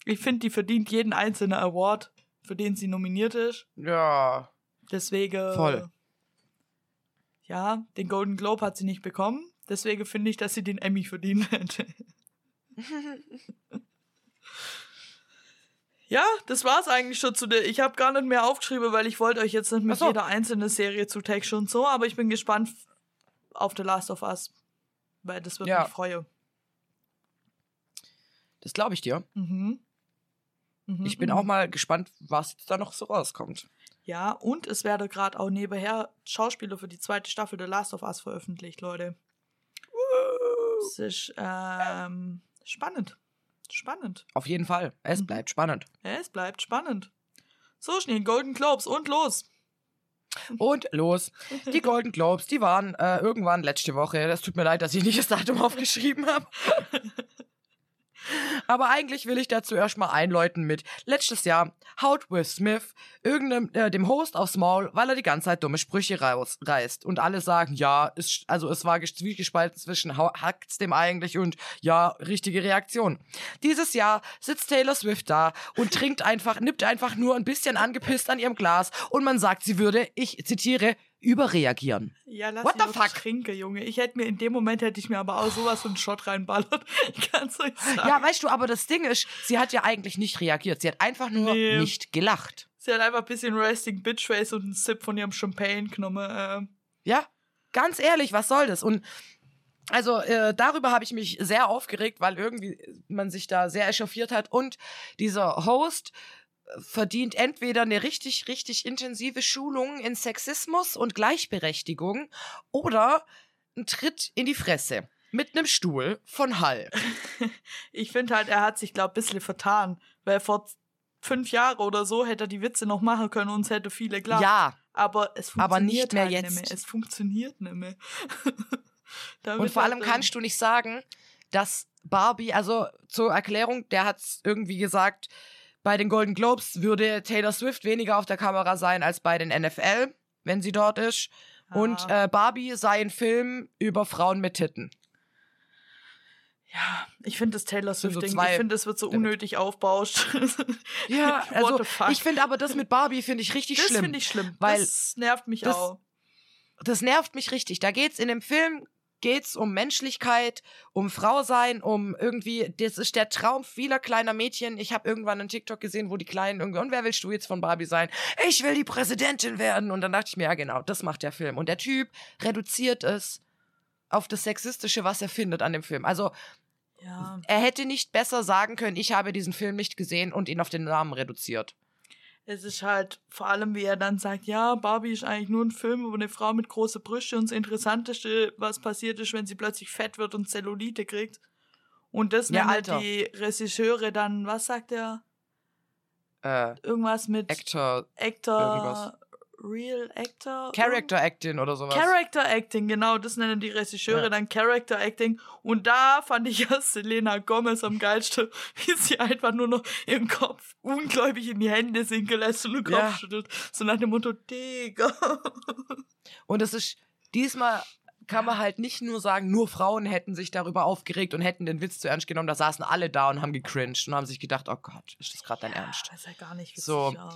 Ich finde, die verdient jeden einzelnen Award, für den sie nominiert ist. Ja. Deswegen. Voll. Ja, den Golden Globe hat sie nicht bekommen. Deswegen finde ich, dass sie den Emmy verdient hätte. *laughs* Ja, das war's eigentlich schon zu der. Ich habe gar nicht mehr aufgeschrieben, weil ich wollte euch jetzt nicht mit so. jeder einzelne Serie zutexten und so, aber ich bin gespannt auf The Last of Us. Weil das wird Ja. mich freuen. Das glaube ich dir. Mhm. Mhm, Ich bin mhm. auch mal gespannt, was jetzt da noch so rauskommt. Ja, und es werde gerade auch nebenher Schauspieler für die zweite Staffel The Last of Us veröffentlicht, Leute. Es ist ähm, spannend. Spannend. Auf jeden Fall. Es Mhm. bleibt spannend. Es bleibt spannend. So, schnell Golden Globes und los. Und los. Die Golden Globes, die waren äh, irgendwann letzte Woche. Das tut mir leid, dass ich nicht das Datum aufgeschrieben habe. *laughs* Aber eigentlich will ich dazu erstmal einläuten mit letztes Jahr haut Will Smith irgendeinem äh, dem Host aufs Maul, weil er die ganze Zeit dumme Sprüche rausreißt und alle sagen, ja, ist, also es war zwiegespalten zwischen hackt's dem eigentlich und ja, richtige Reaktion. Dieses Jahr sitzt Taylor Swift da und trinkt einfach, *laughs* nippt einfach nur ein bisschen angepisst an ihrem Glas und man sagt, sie würde, ich zitiere, überreagieren. Ja, lass What the fuck? trinke, Junge. Ich hätte mir in dem Moment hätte ich mir aber auch sowas von einen Shot reinballert. Ich kann's euch sagen. Ja, weißt du, aber das Ding ist, sie hat ja eigentlich nicht reagiert. Sie hat einfach nur Nee. nicht gelacht. Sie hat einfach ein bisschen Resting Bitch Face und einen Sip von ihrem Champagne genommen. Äh, Ja, ganz ehrlich, was soll das? Und also äh, darüber habe ich mich sehr aufgeregt, weil irgendwie man sich da sehr echauffiert hat. Und dieser Host verdient entweder eine richtig, richtig intensive Schulung in Sexismus und Gleichberechtigung oder einen Tritt in die Fresse mit einem Stuhl von Hall. *laughs* ich finde halt, er hat sich, glaube ich, ein bisschen vertan. Weil vor fünf Jahren oder so hätte er die Witze noch machen können und es hätte viele klar. Ja, Aber es funktioniert Aber nicht mehr halt jetzt. Nicht mehr. Es funktioniert nicht mehr. *laughs* Und vor halt, allem kannst du nicht sagen, dass Barbie, also zur Erklärung, der hat irgendwie gesagt, bei den Golden Globes würde Taylor Swift weniger auf der Kamera sein als bei den NFL, wenn sie dort ist. Und Ah. äh, Barbie sei ein Film über Frauen mit Titten. Ja, ich finde das Taylor so Swift-Ding, zwei- ich finde, das wird so unnötig aufbauscht. *laughs* Ja, also ich finde aber das mit Barbie finde ich richtig das schlimm. finde ich schlimm. weil das nervt mich das- auch. das nervt mich richtig. Da geht's in dem Film geht's um Menschlichkeit, um Frausein, um irgendwie das ist der Traum vieler kleiner Mädchen. Ich habe irgendwann einen TikTok gesehen, wo die kleinen irgendwie und wer willst du jetzt von Barbie sein? Ich will die Präsidentin werden und dann dachte ich mir, ja genau, das macht der Film und der Typ reduziert es auf das sexistische, was er findet an dem Film. Also, Ja. er hätte nicht besser sagen können, ich habe diesen Film nicht gesehen und ihn auf den Namen reduziert. Es ist halt vor allem, wie er dann sagt, ja, Barbie ist eigentlich nur ein Film über eine Frau mit großen Brüste und das Interessanteste, was passiert ist, wenn sie plötzlich fett wird und Zellulite kriegt. Und das Ja, Alter. die Regisseure dann, was sagt er? Äh, Irgendwas mit Actor, Actor, irgendwas. Real Actor? Character Acting oder sowas. Character Acting, genau, das nennen die Regisseure Ja. dann Character Acting. Und da fand ich *laughs* ja Selena Gomez am geilsten, wie sie einfach nur noch ihren Kopf ungläubig in die Hände sinken lässt und den Kopf Ja. schüttelt. So nach dem Motto, Digga. *laughs* Und es ist, diesmal kann man halt nicht nur sagen, nur Frauen hätten sich darüber aufgeregt und hätten den Witz zu ernst genommen. Da saßen alle da und haben gecringed und haben sich gedacht, oh Gott, ist das gerade dein Ernst? Das ist ja gar nicht witzig. So. ja.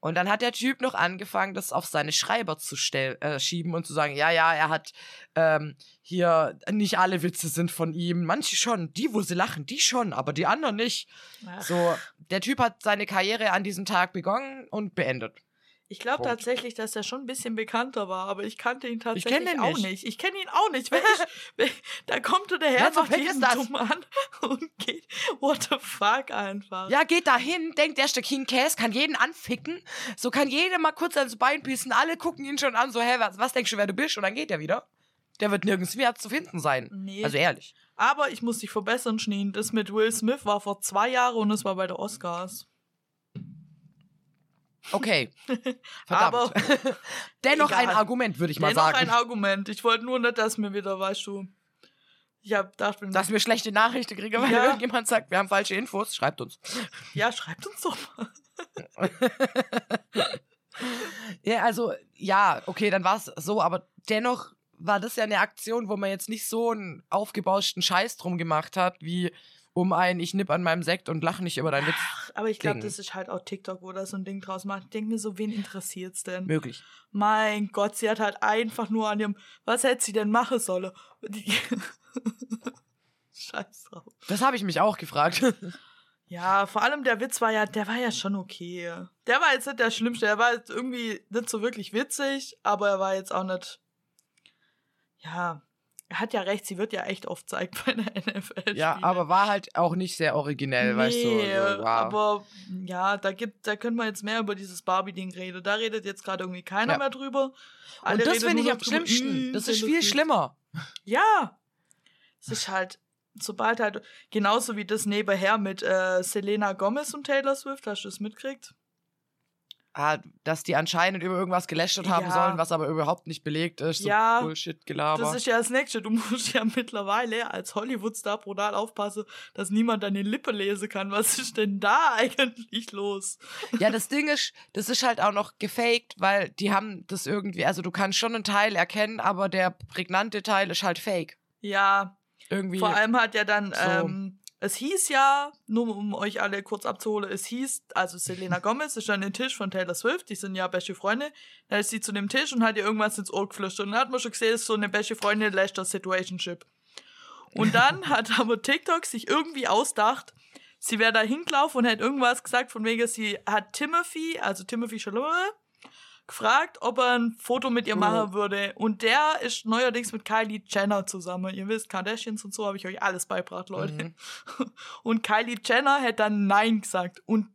Und dann hat der Typ noch angefangen, das auf seine Schreiber zu äh, schieben und zu sagen, ja, ja, er hat ähm, hier, nicht alle Witze sind von ihm, manche schon, die, wo sie lachen, die schon, aber die anderen nicht. Ach. So, der Typ hat seine Karriere an diesem Tag begonnen und beendet. Ich glaube tatsächlich, dass er schon ein bisschen bekannter war, aber ich kannte ihn tatsächlich kenn den auch nicht. nicht. Ich kenne ihn auch nicht. *laughs* Ich, da kommt er daher, Wer zum macht das? dumm an *laughs* und geht, what the fuck einfach. Ja, geht dahin, denkt, der ist der King Cass, kann jeden anficken, so kann jeder mal kurz ans Bein pissen, alle gucken ihn schon an, so, hä, was, was denkst du, wer du bist? Und dann geht er wieder. Der wird nirgends mehr zu finden sein. Nee. Also ehrlich. Aber ich muss dich verbessern, Schneen. Das mit Will Smith war vor zwei Jahren und es war bei der Oscars. Okay. *laughs* Verdammt. Aber *laughs* Dennoch egal. ein Argument, würde ich mal dennoch sagen. ein Argument. Ich wollte nur nicht, dass mir wieder, weißt du, ich hab gedacht, wenn dass wir schlechte Nachrichten kriegen, weil Ja. irgendjemand sagt, wir haben falsche Infos, schreibt uns. ja, schreibt uns doch mal. *laughs* Ja, also, ja, okay, dann war es so, aber dennoch war das ja eine Aktion, wo man jetzt nicht so einen aufgebauschten Scheiß drum gemacht hat, wie um ein, ich nipp an meinem Sekt und lach nicht über deinen Witz. Aber ich glaube, das ist halt auch TikTok, wo da so ein Ding draus macht. Ich denke mir so, wen interessiert's denn? Möglich. Mein Gott, sie hat halt einfach nur an ihrem, was hätte sie denn machen sollen? *laughs* Scheiß drauf. Das habe ich mich auch gefragt. *laughs* Ja, vor allem der Witz war ja, der war ja schon okay. Der war jetzt nicht der Schlimmste, der war jetzt irgendwie nicht so wirklich witzig, aber er war jetzt auch nicht, ja, hat ja recht, sie wird ja echt oft zeigt bei der *laughs* NFL. ja, aber war halt auch nicht sehr originell, weißt du. Nee, So, wow. aber ja, da gibt, da können wir jetzt mehr über dieses Barbie-Ding reden. Da redet jetzt gerade irgendwie keiner Ja. mehr drüber. und Alle das reden finde ich am drüber, schlimmsten. mm, Das ist viel schlimmer. Ja. Es ist halt, sobald halt, genauso wie das nebenher mit äh, Selena Gomez und Taylor Swift, hast du das mitgekriegt? Ah, dass die anscheinend über irgendwas gelästert haben Ja. sollen, was aber überhaupt nicht belegt ist. So Ja, Bullshit-Gelaber. Das ist ja das Nächste. Du *laughs* musst ja mittlerweile als Hollywood-Star brutal aufpassen, dass niemand deine Lippe lesen kann. Was ist denn da *laughs* eigentlich los? Ja, das Ding ist, das ist halt auch noch gefaked, weil die haben das irgendwie, also du kannst schon einen Teil erkennen, aber der prägnante Teil ist halt fake. Ja, Irgendwie. Vor allem hat ja dann, So. ähm, es hieß ja, nur um euch alle kurz abzuholen, es hieß, also Selena *laughs* Gomez ist an den Tisch von Taylor Swift, die sind ja beste Freunde, da ist sie zu dem Tisch und hat ihr irgendwas ins Ohr geflüstert und dann hat man schon gesehen, es ist so eine beste Freundin Lester Situationship. Und dann *laughs* hat aber TikTok sich irgendwie ausdacht, sie wäre da hingelaufen und hätte irgendwas gesagt, von wegen, sie hat Timothy, also Timothy Chalamet, gefragt, ob er ein Foto mit ihr Oh. machen würde. Und der ist neuerdings mit Kylie Jenner zusammen. Ihr wisst, Kardashians und so habe ich euch alles beibracht, Leute. Mhm. *laughs* Und Kylie Jenner hätte dann Nein gesagt. Und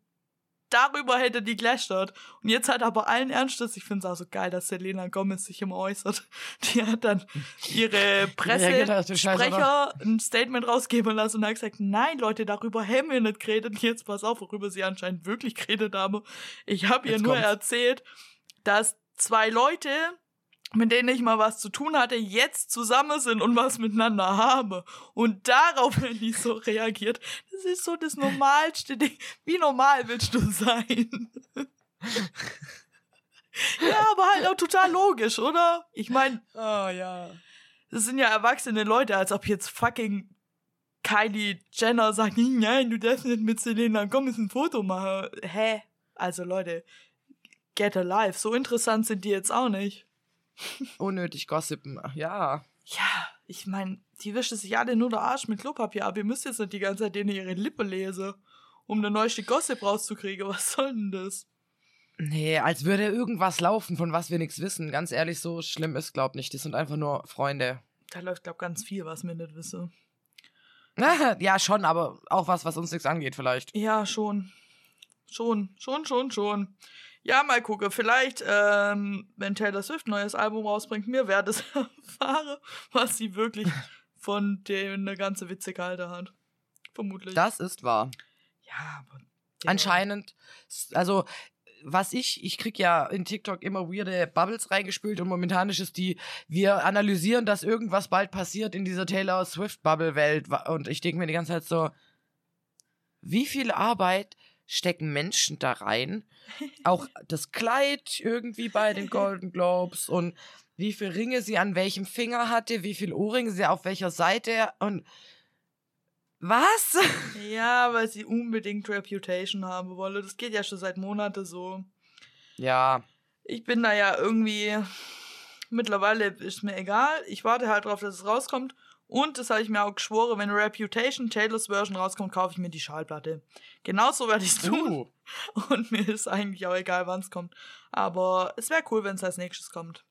darüber hätte die gelästert. Und jetzt hat aber allen Ernstes, ich finde es auch so geil, dass Selena Gomez sich immer äußert. *laughs* Die hat dann ihre *laughs* Scheiße, Pressesprecher ein Statement rausgeben lassen und hat gesagt, nein, Leute, darüber haben wir nicht geredet. Jetzt pass auf, worüber sie anscheinend wirklich geredet haben. Ich habe ihr nur kommt's. erzählt, dass zwei Leute, mit denen ich mal was zu tun hatte, jetzt zusammen sind und was miteinander haben. Und darauf *laughs* hat die so reagiert. Das ist so das normalste Ding. Wie normal willst du sein? *laughs* ja, aber halt auch total logisch, oder? Ich meine, Oh ja. das sind ja erwachsene Leute, als ob jetzt fucking Kylie Jenner sagt, nein, du darfst nicht mit Selena Gomez ein Foto machen. Hä? Also Leute, get alive. So interessant sind die jetzt auch nicht. Unnötig gossipen. Ja. Ja, ich meine, die wischen sich alle nur der Arsch mit Klopapier ab. Ihr müsst jetzt nicht die ganze Zeit denen ihre Lippe lesen, um eine neueste Gossip rauszukriegen. Was soll denn das? Nee, als würde irgendwas laufen, von was wir nichts wissen. Ganz ehrlich, so schlimm ist, glaub nicht. Die sind einfach nur Freunde. Da läuft, glaub ganz viel, was wir nicht wissen. *laughs* ja, schon, aber auch was, was uns nichts angeht, vielleicht. Ja, schon. Schon, schon, schon, schon. Ja, mal gucken. Vielleicht, ähm, wenn Taylor Swift ein neues Album rausbringt, mir werde es *laughs* erfahren, was sie wirklich von dem eine ganze Witze gehalten hat. Vermutlich. Das ist wahr. ja, aber. Digga. Anscheinend, also was ich, ich krieg ja in TikTok immer weirde Bubbles reingespült und momentan ist es die, wir analysieren, dass irgendwas bald passiert in dieser Taylor Swift Bubble Welt und ich denke mir die ganze Zeit so, wie viel Arbeit stecken Menschen da rein? *laughs* Auch das Kleid irgendwie bei den *laughs* Golden Globes und wie viel Ringe sie an welchem Finger hatte, wie viel Ohrringe sie auf welcher Seite und was? *laughs* Ja, weil sie unbedingt Reputation haben wolle. Das geht ja schon seit Monaten so. Ja, Ich bin da ja irgendwie. Mittlerweile ist mir egal. Ich warte halt drauf, dass es rauskommt. Und das habe ich mir auch geschworen, wenn Reputation Taylor's Version rauskommt, kaufe ich mir die Schallplatte. Genauso werde ich es tun. uh, *laughs* Und mir ist eigentlich auch egal, wann es kommt. Aber es wäre cool, wenn es als nächstes kommt.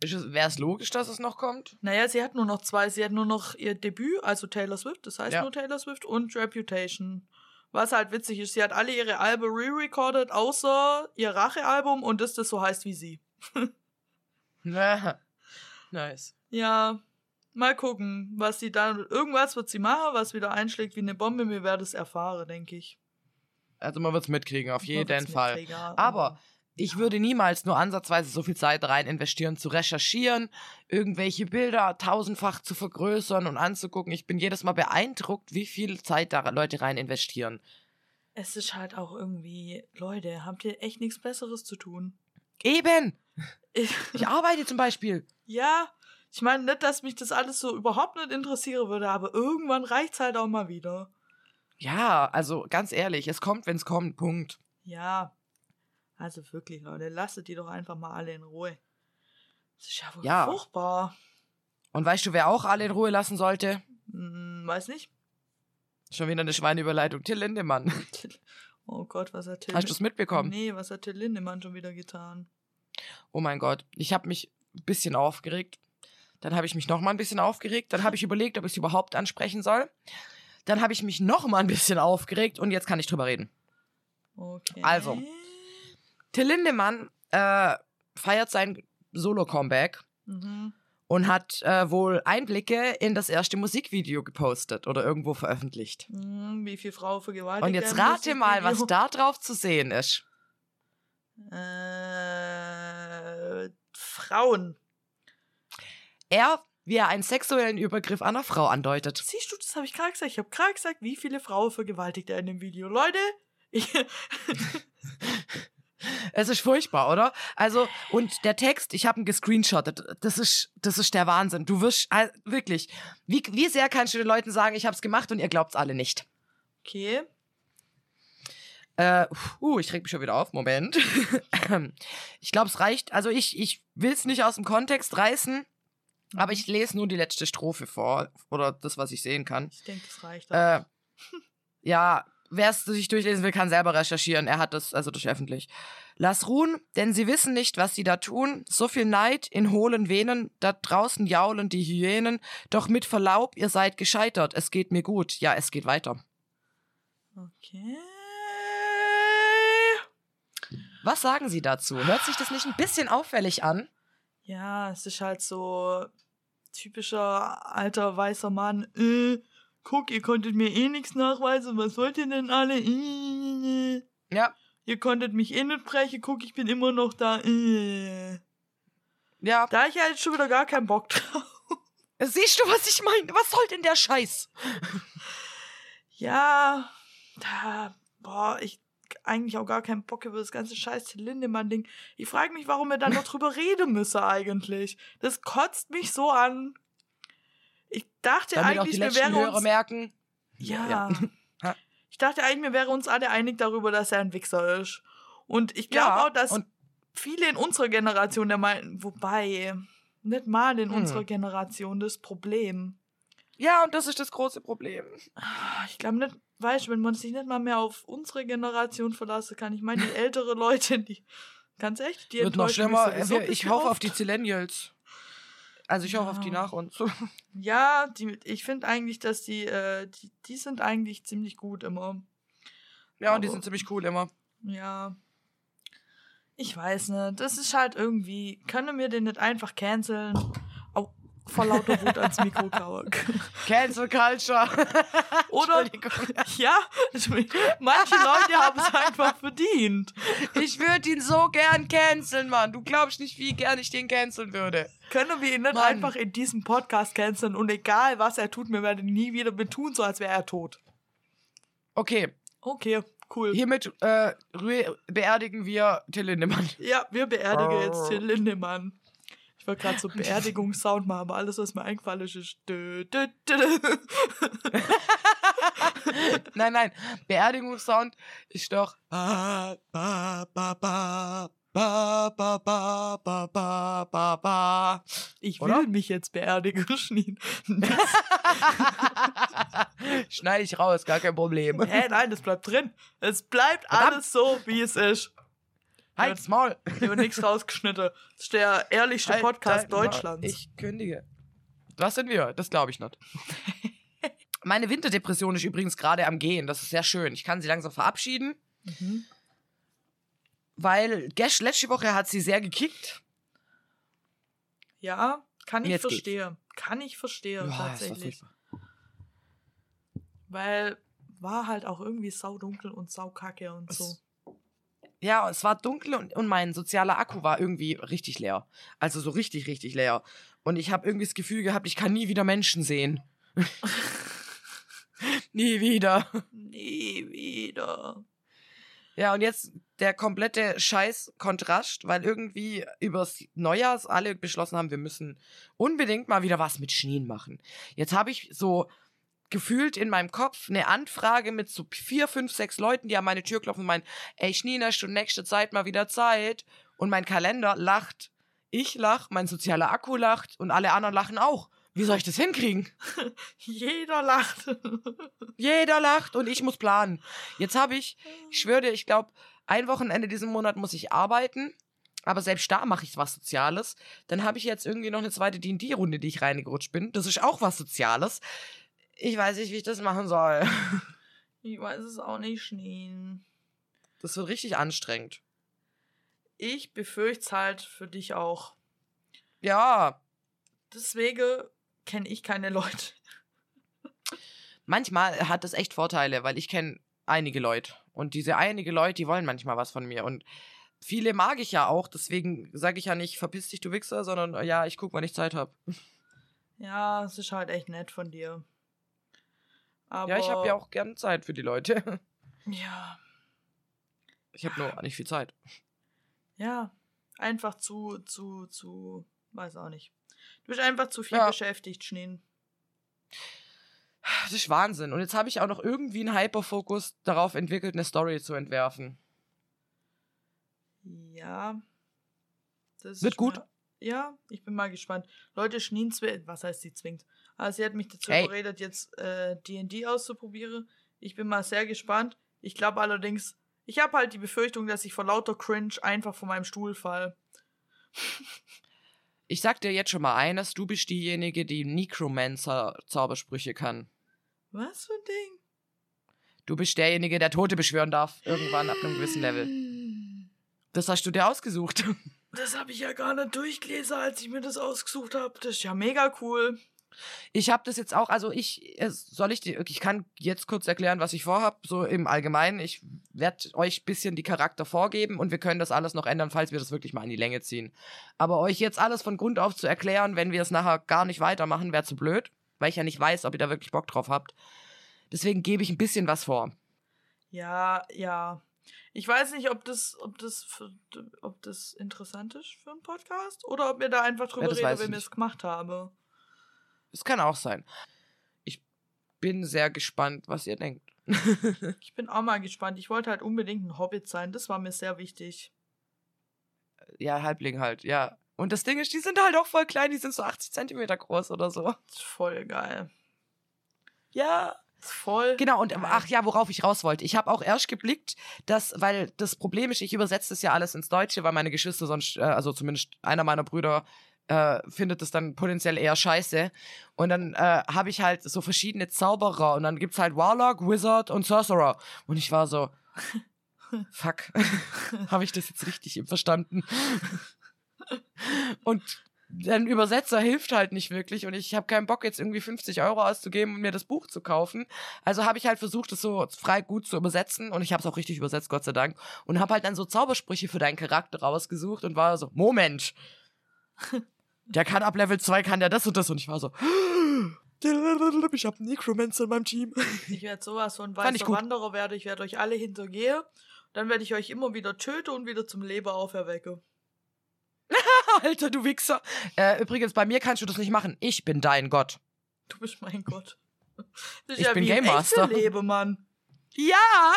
wäre es logisch, dass es noch kommt? Naja, sie hat nur noch zwei. Sie hat nur noch ihr Debüt, also Taylor Swift, das heißt Ja. nur Taylor Swift und Reputation. Was halt witzig ist, sie hat alle ihre Alben re-recorded, außer ihr Rache-Album und das, das so heißt wie sie. *laughs* *laughs* nice. Ja, mal gucken, was sie dann. Irgendwas wird sie machen, was wieder einschlägt wie eine Bombe. Wir werden es erfahren, denke ich. Also man wird es mitkriegen, auf Man jeden Fall. Aber ich würde niemals nur ansatzweise so viel Zeit rein investieren, zu recherchieren, irgendwelche Bilder tausendfach zu vergrößern und anzugucken. Ich bin jedes Mal beeindruckt, wie viel Zeit da Leute rein investieren. Es ist halt auch irgendwie, Leute, habt ihr echt nichts Besseres zu tun? Eben! Ich, Ich arbeite zum Beispiel. ja, ich meine nicht, dass mich das alles so überhaupt nicht interessieren würde, aber irgendwann reicht's halt auch mal wieder. Ja, also ganz ehrlich, es kommt, wenn es kommt. Punkt. Ja. Also wirklich, Leute, lasst die doch einfach mal alle in Ruhe. Das ist ja wohl Ja. furchtbar. Und weißt du, wer auch alle in Ruhe lassen sollte? Hm, weiß nicht. Schon wieder eine Schweineüberleitung. Till Lindemann. *laughs* Oh Gott, was hat Till Hast du es mitbekommen? Nee, was hat Till Lindemann schon wieder getan? Oh mein Gott. Ich habe mich ein bisschen aufgeregt. Dann habe ich mich noch mal ein bisschen aufgeregt. Dann habe ich überlegt, ob ich es überhaupt ansprechen soll. Dann habe ich mich noch mal ein bisschen aufgeregt und jetzt kann ich drüber reden. Okay. Also. Till Lindemann äh, feiert sein Solo-Comeback Mhm. und hat äh, wohl Einblicke in das erste Musikvideo gepostet oder irgendwo veröffentlicht. Hm, wie viel Frau vergewaltigt Und jetzt rate mal, was da drauf zu sehen ist. Äh, Frauen. Er, wie er einen sexuellen Übergriff an einer Frau andeutet. Siehst du, das habe ich gerade gesagt. Ich habe gerade gesagt, wie viele Frauen vergewaltigt er in dem Video. Leute, *laughs* Es ist furchtbar, oder? Also, und der Text, ich habe ihn gescreenshottet. Das ist, das ist der Wahnsinn. Du wirst, äh, wirklich, wie, wie sehr kannst du den Leuten sagen, ich habe es gemacht und ihr glaubt's alle nicht? okay. Äh, uh, ich reg mich schon wieder auf. Moment. *laughs* ich glaube, es reicht. Also, ich, ich will es nicht aus dem Kontext reißen, aber ich lese nur die letzte Strophe vor. Oder das, was ich sehen kann. Ich denke, das reicht. Äh, ja, wer es sich durchlesen will, kann selber recherchieren. Er hat das, also ist öffentlich. Lass ruhen, denn sie wissen nicht, was sie da tun. So viel Neid in hohlen Venen, da draußen jaulen die Hyänen. Doch mit Verlaub, ihr seid gescheitert. Es geht mir gut. Ja, es geht weiter. okay. Was sagen Sie dazu? Hört sich das nicht ein bisschen auffällig an? Ja, es ist halt so typischer alter weißer Mann. Äh, guck, ihr konntet mir eh nichts nachweisen. Was wollt ihr denn alle? Äh, Ja, ihr konntet mich eh nicht brechen. Guck, ich bin immer noch da. Äh. ja. Da ich halt schon wieder gar keinen Bock drauf. Siehst du, was ich meine? Was soll denn der Scheiß? Ja, da, boah, ich eigentlich auch gar keinen Bock über das ganze scheiß Lindemann-Ding. Ich frage mich, warum wir da noch drüber reden müssen eigentlich. Das kotzt mich so an. Ich dachte Damit eigentlich, wir wären Hörer uns... merken. Ja. Ja. *laughs* Ich dachte eigentlich, wir wären uns alle einig darüber, dass er ein Wichser ist. Und ich glaube Ja, auch, dass viele in unserer Generation der meinten, wobei, nicht mal in Hm. unserer Generation das Problem. Ja, und das ist das große Problem. Ah, Ich glaube nicht, weißt du, wenn man sich nicht mal mehr auf unsere Generation verlassen kann. Ich meine, die *laughs* ältere Leute, die, ganz echt, die Wird noch schlimmer. Ich hoffe auf die Zillennials. Also ich hoffe auf die Ja. nach uns. *laughs* Ja, die, ich finde eigentlich, dass die, äh, die, die sind eigentlich ziemlich gut immer. Ja, und die Aber- sind ziemlich cool immer. Ja. Ich weiß nicht. Das ist halt irgendwie. Können wir den nicht einfach canceln? Vor lauter Wut ans Mikro kaue. *laughs* Cancel Culture. *laughs* Oder? *laughs* Ja, manche Leute haben es einfach verdient. Ich würde ihn so gern canceln, Mann. Du glaubst nicht, wie gern ich den canceln würde. Können wir ihn nicht Mann. einfach in diesem Podcast canceln und egal was er tut, wir werden ihn nie wieder betun, so als wäre er tot. Okay, Okay, cool. hiermit äh, beerdigen wir Till Lindemann. Ja, wir beerdigen jetzt Till Lindemann. Ich wollte gerade so Beerdigungssound machen, aber alles, was mir eingefallen ist, ist. Dö, dö, dö, dö. *laughs* nein, nein. Beerdigungssound ist doch. Ich will Oder? mich jetzt beerdigen, Schnien. *laughs* Schneide ich raus, gar kein Problem. Hä, hey, nein, das bleibt drin. Es bleibt Verdammt. alles so, wie es ist. Halt's Maul. Hier wird nichts rausgeschnitten. Das ist der ehrlichste Halt Podcast Maul. Deutschlands. Ich kündige. Was sind wir? Das glaube ich nicht. *laughs* Meine Winterdepression ist übrigens gerade am Gehen. Das ist sehr schön. Ich kann sie langsam verabschieden, Mhm. weil Gesh letzte Woche hat sie sehr gekickt. Ja, kann ich verstehen. Kann ich verstehen, Ja, tatsächlich. Weil war halt auch irgendwie saudunkel und saukacke und Es- so. Ja, es war dunkel und, und mein sozialer Akku war irgendwie richtig leer. Also so richtig, richtig leer. Und ich habe irgendwie das Gefühl gehabt, ich kann nie wieder Menschen sehen. *laughs* nie wieder. Nie wieder. Ja, und jetzt der komplette Scheiß-Kontrast, weil irgendwie übers Neujahrs alle beschlossen haben, wir müssen unbedingt mal wieder was mit Schneen machen. Jetzt habe ich so gefühlt in meinem Kopf eine Anfrage mit so vier, fünf, sechs Leuten, die an meine Tür klopfen und meinen, ey hast du nächste Zeit mal wieder Zeit? Und mein Kalender lacht. Ich lach, mein sozialer Akku lacht und alle anderen lachen auch. Wie soll ich das hinkriegen? *laughs* Jeder lacht. *laughs* Jeder lacht und ich muss planen. Jetzt habe ich, ich schwöre dir, ich glaube, ein Wochenende diesen Monat muss ich arbeiten. Aber selbst da mache ich was Soziales. Dann habe ich jetzt irgendwie noch eine zweite D&D-Runde, die ich reingerutscht bin. Das ist auch was Soziales. Ich weiß nicht, wie ich das machen soll. *laughs* Ich weiß es auch nicht, Schneen. Das wird richtig anstrengend. Ich befürchte es halt für dich auch. Ja, Deswegen kenne ich keine Leute. manchmal hat das echt Vorteile, weil ich kenne einige Leute. Und diese einige Leute, die wollen manchmal was von mir. Und viele mag ich ja auch. Deswegen sage ich ja nicht, verpiss dich, du Wichser, sondern ja, ich guck, wann ich Zeit habe. Ja, es ist halt echt nett von dir. Aber Ja, ich habe ja auch gern Zeit für die Leute. *laughs* Ja, Ich habe nur nicht viel Zeit. ja. Einfach zu, zu, zu. Weiß auch nicht. Du bist einfach zu viel Ja. beschäftigt, Schneen. Das ist Wahnsinn. Und jetzt habe ich auch noch irgendwie einen Hyperfokus darauf entwickelt, eine Story zu entwerfen. Ja. Das Wird gut? Mal, ja, ich bin mal gespannt. Leute, Schneen zwingt. Was heißt sie zwingt? Also sie hat mich dazu Hey. überredet, jetzt äh, D&D auszuprobieren. Ich bin mal sehr gespannt. Ich glaube allerdings, ich habe halt die Befürchtung, dass ich vor lauter Cringe einfach von meinem Stuhl fall. Ich sag dir jetzt schon mal eines, du bist diejenige, die Necromancer-Zaubersprüche kann. Was für ein Ding? Du bist derjenige, der Tote beschwören darf, irgendwann ab einem gewissen Level. Das hast du dir ausgesucht. Das habe ich ja gar nicht durchgelesen, als ich mir das ausgesucht habe. Das ist ja mega cool. Ich habe das jetzt auch, also ich, äh, soll ich dir, ich kann jetzt kurz erklären, was ich vorhab, so im Allgemeinen. Ich werde euch ein bisschen die Charakter vorgeben und wir können das alles noch ändern, falls wir das wirklich mal in die Länge ziehen. Aber euch jetzt alles von Grund auf zu erklären, wenn wir es nachher gar nicht weitermachen, wäre zu blöd, weil ich ja nicht weiß, ob ihr da wirklich Bock drauf habt. Deswegen gebe ich ein bisschen was vor. Ja, ja. Ich weiß nicht, ob das, ob das, ob das interessant ist für einen Podcast oder ob wir da einfach drüber Ja, ich wenn wir es gemacht haben. Es kann auch sein. Ich bin sehr gespannt, was ihr denkt. *laughs* Ich bin auch mal gespannt. Ich wollte halt unbedingt ein Hobbit sein. Das war mir sehr wichtig. ja, Halbling halt, ja. Und das Ding ist, die sind halt auch voll klein, die sind so 80 Zentimeter groß oder so. Das ist voll geil. Ja, Das ist voll. Genau, und geil. ach ja, worauf ich raus wollte. Ich habe auch erst geblickt, dass, weil das Problem ist, ich übersetze das ja alles ins Deutsche, weil meine Geschwister sonst, äh, also zumindest einer meiner Brüder, äh, findet das dann potenziell eher scheiße. Und dann äh, habe ich halt so verschiedene Zauberer und dann gibt's halt Warlock, Wizard und Sorcerer. Und ich war so, *laughs* fuck, *laughs* habe ich das jetzt richtig verstanden? *laughs* und ein Übersetzer hilft halt nicht wirklich und ich habe keinen Bock jetzt irgendwie 50 Euro auszugeben und mir das Buch zu kaufen. Also habe ich halt versucht, es so frei gut zu übersetzen und ich habe es auch richtig übersetzt, Gott sei Dank. Und habe halt dann so Zaubersprüche für deinen Charakter rausgesucht und war so, Moment, der kann ab Level 2, kann der das und das und ich war so, *gasps* ich habe Necromancer in meinem Team. Ich werde sowas von ich weißer. Wanderer werde, ich werde euch alle hintergehe. Dann werde ich euch immer wieder töten und wieder zum Leben auferwecke. *laughs* Alter, du Wichser. Äh, übrigens, bei mir kannst du das nicht machen. Ich bin dein Gott. Du bist mein *laughs* Gott. Ich ja bin Game Master. echten Leben, Mann. Ja!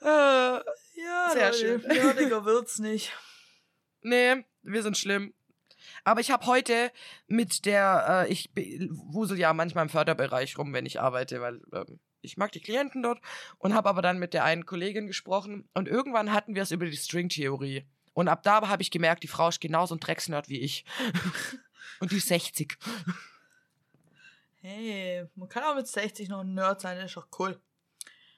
*laughs* äh, Ja, Sehr Leute, schön. Nerdiger wird's nicht. *laughs* nee, wir sind schlimm. Aber ich habe heute mit der, äh, ich wusel ja manchmal im Förderbereich rum, wenn ich arbeite, weil ähm, ich mag die Klienten dort und habe aber dann mit der einen Kollegin gesprochen und irgendwann hatten wir es über die Stringtheorie. Und ab da habe ich gemerkt, die Frau ist genauso ein Drecksnerd wie ich. *laughs* und die ist 60. *laughs* Hey, man kann auch mit 60 noch ein Nerd sein, das ist doch cool.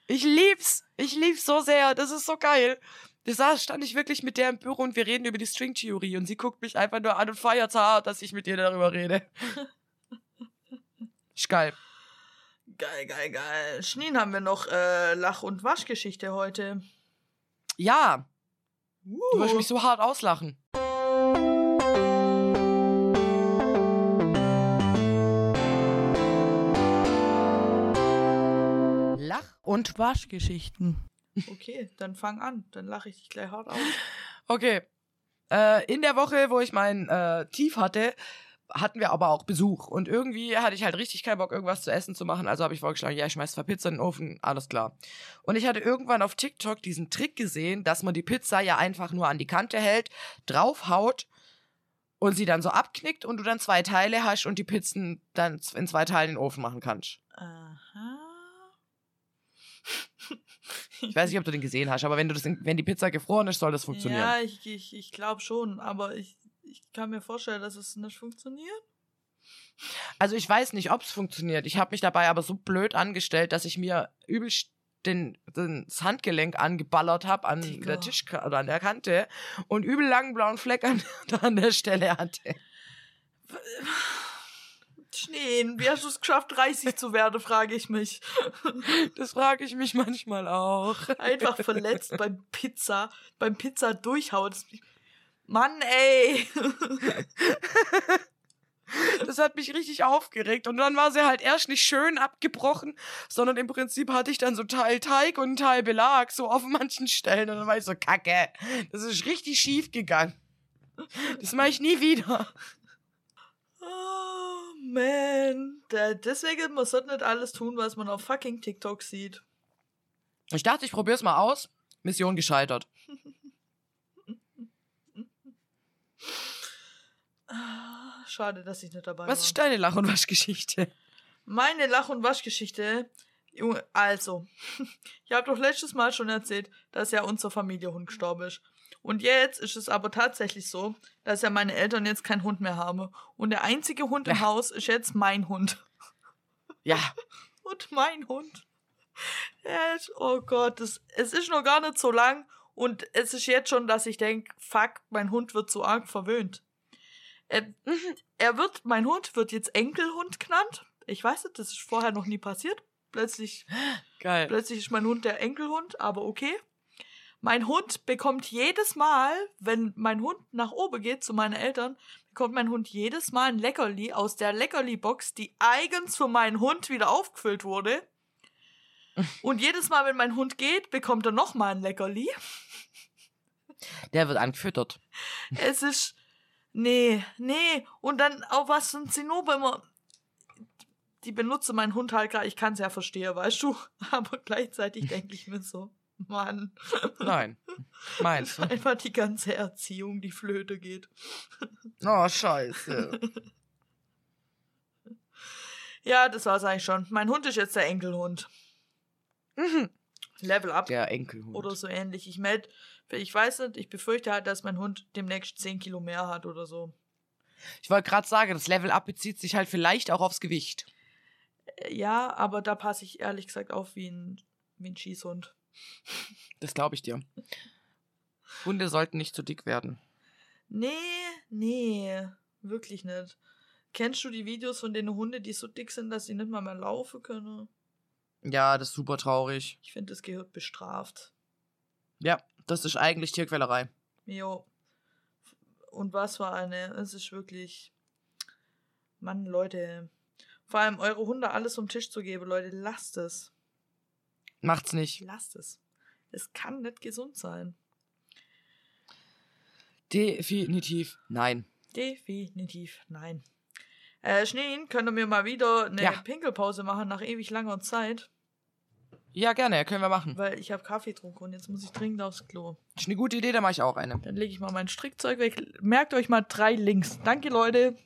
Ich lieb's. Ich lieb's so sehr. Das ist so geil. Da saß, stand ich wirklich mit der im Büro und wir reden über die Stringtheorie und sie guckt mich einfach nur an und feiert hart, dass ich mit ihr darüber rede. *laughs* Ist geil. Geil, geil, geil. Schneen haben wir noch äh, Lach- und Waschgeschichte heute. Ja, Uh. du wirst mich so hart auslachen. Und Waschgeschichten. Okay, dann fang an. Dann lache ich dich gleich hart aus. Okay. Äh, in der Woche, wo ich mein äh, Tief hatte, hatten wir aber auch Besuch. Und irgendwie hatte ich halt richtig keinen Bock, irgendwas zu essen zu machen. Also habe ich vorgeschlagen, ja, ich schmeiß zwei Pizza in den Ofen, alles klar. Und ich hatte irgendwann auf TikTok diesen Trick gesehen, dass man die Pizza ja einfach nur an die Kante hält, draufhaut und sie dann so abknickt und du dann zwei Teile hast und die Pizzen dann in zwei Teilen in den Ofen machen kannst. Aha. *laughs* Ich weiß nicht, ob du den gesehen hast, aber wenn du das, in, wenn die Pizza gefroren ist, soll das funktionieren. Ja, ich, ich, ich glaube schon, aber ich, ich kann mir vorstellen, dass es nicht funktioniert. Also ich weiß nicht, ob es funktioniert. Ich habe mich dabei aber so blöd angestellt, dass ich mir übelst den, den, das Handgelenk angeballert habe an Digga. der Tisch oder an der Kante und übel langen blauen Fleck an, *laughs* an der Stelle hatte. Schneen, wie hast du es geschafft, 30 zu werden, frage ich mich. *laughs* Das frage ich mich manchmal auch. Einfach verletzt *laughs* beim Pizza, beim Pizza durchhauen. Das- Mann, ey. *laughs* Das hat mich richtig aufgeregt. Und dann war sie halt erst nicht schön abgebrochen, sondern im Prinzip hatte ich dann so Teil Teig und Teil Belag, so auf manchen Stellen. Und dann war ich so, kacke, das ist richtig schief gegangen. Das mache ich nie wieder. Man. Deswegen, man sollte nicht alles tun, was man auf fucking TikTok sieht. Ich dachte, ich probier's mal aus. Mission gescheitert. Ah, Schade, dass ich nicht dabei Was war. ist deine Lach- und Waschgeschichte? Meine Lach- und Waschgeschichte. Also, *laughs* ich habe doch letztes Mal schon erzählt, dass ja unser Familienhund gestorben ist. Und jetzt ist es aber tatsächlich so, dass ja meine Eltern jetzt keinen Hund mehr haben. Und der einzige Hund im Ja. Haus ist jetzt mein Hund. *laughs* Ja, *laughs* Und mein Hund. Ist, oh Gott, das, es ist noch gar nicht so lang. Und es ist jetzt schon, dass ich denke, fuck, mein Hund wird so arg verwöhnt. Er, *laughs* er wird, mein Hund wird jetzt Enkelhund genannt. Ich weiß nicht, das ist vorher noch nie passiert. Plötzlich, geil. plötzlich ist mein Hund der Enkelhund, aber okay. Mein Hund bekommt jedes Mal, wenn mein Hund nach oben geht zu meinen Eltern, bekommt mein Hund jedes Mal ein Leckerli aus der Leckerli-Box, die eigens für meinen Hund wieder aufgefüllt wurde. *laughs* Und jedes Mal, wenn mein Hund geht, bekommt er nochmal ein Leckerli. Der wird angefüttert. Es ist. Nee, nee. Und dann auch was ein Zinnober immer. Die benutze meinen Hund halt gerade. Ich kann es ja verstehen, weißt du? *laughs* Aber gleichzeitig denke ich mir so, Mann, Nein. Meins. einfach die ganze Erziehung, die Flöte geht. Oh, scheiße. *laughs* Ja, das war's eigentlich schon. Mein Hund ist jetzt der Enkelhund. Mhm. Level up. Der Enkelhund. Oder so ähnlich. Ich meld, ich weiß nicht, ich befürchte halt, dass mein Hund demnächst 10 Kilo mehr hat oder so. Ich wollte gerade sagen, das Level Up bezieht sich halt vielleicht auch aufs Gewicht. Äh, Ja, aber da passe ich ehrlich gesagt auf wie ein, wie ein Schießhund. Das glaube ich dir. Hunde sollten nicht zu dick werden. Nee, nee, wirklich nicht. Kennst du die Videos von den Hunden, die so dick sind, dass sie nicht mal mehr laufen können? Ja, das ist super traurig. Ich finde, das gehört bestraft. Ja, das ist eigentlich Tierquälerei. Jo. Und was war eine? Es ist wirklich. Mann, Leute. Vor allem eure Hunde alles vom Tisch zu geben, Leute, lasst es. Macht's nicht. Lasst es. Es kann nicht gesund sein. Definitiv nein. Definitiv nein. Äh, Schneen, könnt ihr mir mal wieder eine Ja. Pinkelpause machen nach ewig langer Zeit? Ja, gerne, können wir machen. Weil ich habe Kaffee getrunken und jetzt muss ich dringend aufs Klo. Ist eine gute Idee, da mache ich auch eine. Dann lege ich mal mein Strickzeug weg. Merkt euch mal drei Links. Danke, Leute.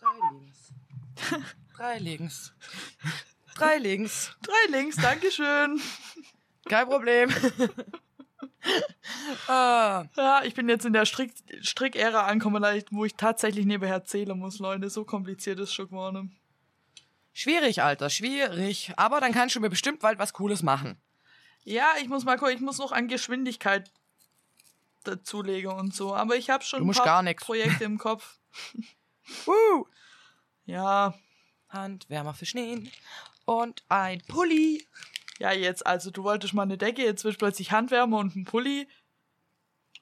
Drei links. Drei links. Drei links. Drei Links, Dankeschön. Kein Problem. *laughs* ah, Ja, ich bin jetzt in der Strick Strick-Ära angekommen, wo ich tatsächlich nebenher zählen muss, Leute. So kompliziert ist schon geworden. schwierig, Alter, schwierig. Aber dann kannst du mir bestimmt bald was Cooles machen. Ja, ich muss mal gucken, ich muss noch an Geschwindigkeit dazulegen und so. Aber ich habe schon Du ein paar gar nix. Projekte im Kopf. *laughs* Woo! Ja, Handwärmer für Schnee und ein Pulli. ja, jetzt, also du wolltest mal eine Decke, jetzt willst du plötzlich Handwärmer und ein Pulli.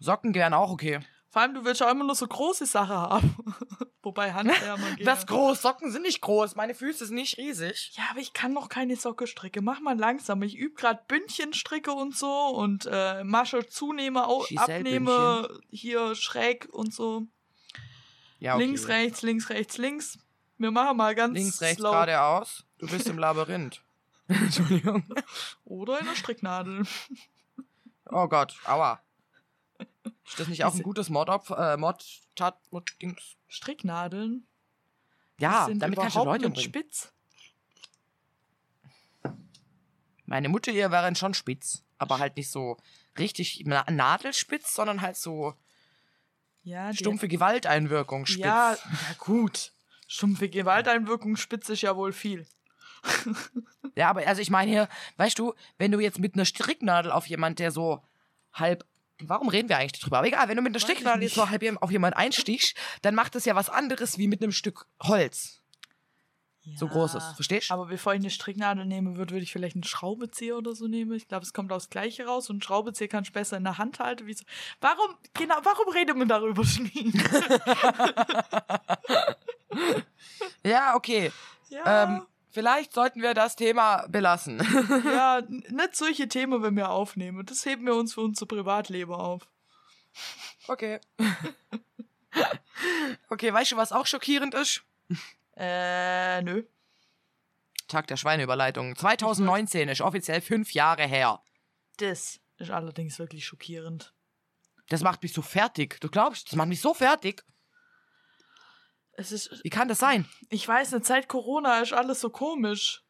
Socken gern auch okay. Vor allem, du willst auch immer nur so große Sachen haben. *laughs* Wobei Handwärmer *laughs* geht. Das groß, Socken sind nicht groß, meine Füße sind nicht riesig. Ja, aber ich kann noch keine Socke stricke. Mach mal langsam. Ich übe gerade Bündchenstricke und so und äh, Masche zunehme, abnehme, hier schräg und so. Ja, okay. Links, rechts, links, rechts, links. Wir machen mal ganz Links, rechts, slow. geradeaus. Du bist im Labyrinth. *laughs* Entschuldigung. Oder in der Stricknadel. Oh Gott, aua. Ist das nicht auch ein gutes Mod, äh, Mod, Tat, Mod, Dings? Stricknadeln? Ja, damit kannst du Leute umbringen. spitz. Meine Mutter hier wären schon spitz, aber halt nicht so richtig na nadelspitz, sondern halt so Ja, stumpfe Gewalteinwirkung spitz. Ja, ja, *laughs* gut. Stumpfe Gewalteinwirkung spitz ist ja wohl viel. *laughs* Ja, aber also ich meine hier, weißt du, wenn du jetzt mit einer Stricknadel auf jemand, der so halb. Warum reden wir eigentlich drüber? Aber egal, wenn du mit einer ich Stricknadel jetzt so halb auf jemand einstichst, dann macht das ja was anderes wie mit einem Stück Holz. So Ja. großes, verstehst? Aber bevor ich eine Stricknadel nehme, würde, würde ich vielleicht einen Schraubezieher oder so nehmen. Ich glaube, es kommt aufs Gleiche raus und ein Schraubezieher kannst du besser in der Hand halten. Wie so. Warum, genau, warum redet man darüber, Schnee? *laughs* Ja, okay. ja, Ähm, vielleicht sollten wir das Thema belassen. *laughs* ja, nicht solche Themen, wenn wir aufnehmen. Das heben wir uns für unser Privatleben auf. Okay. *laughs* okay, weißt du, was auch schockierend ist? Äh, nö. Tag der Schweineüberleitung. 2019 ist offiziell fünf Jahre her. Das ist allerdings wirklich schockierend. Das macht mich so fertig. Du glaubst, das macht mich so fertig. Es ist, Wie kann das sein? ich weiß nicht, seit Corona ist alles so komisch.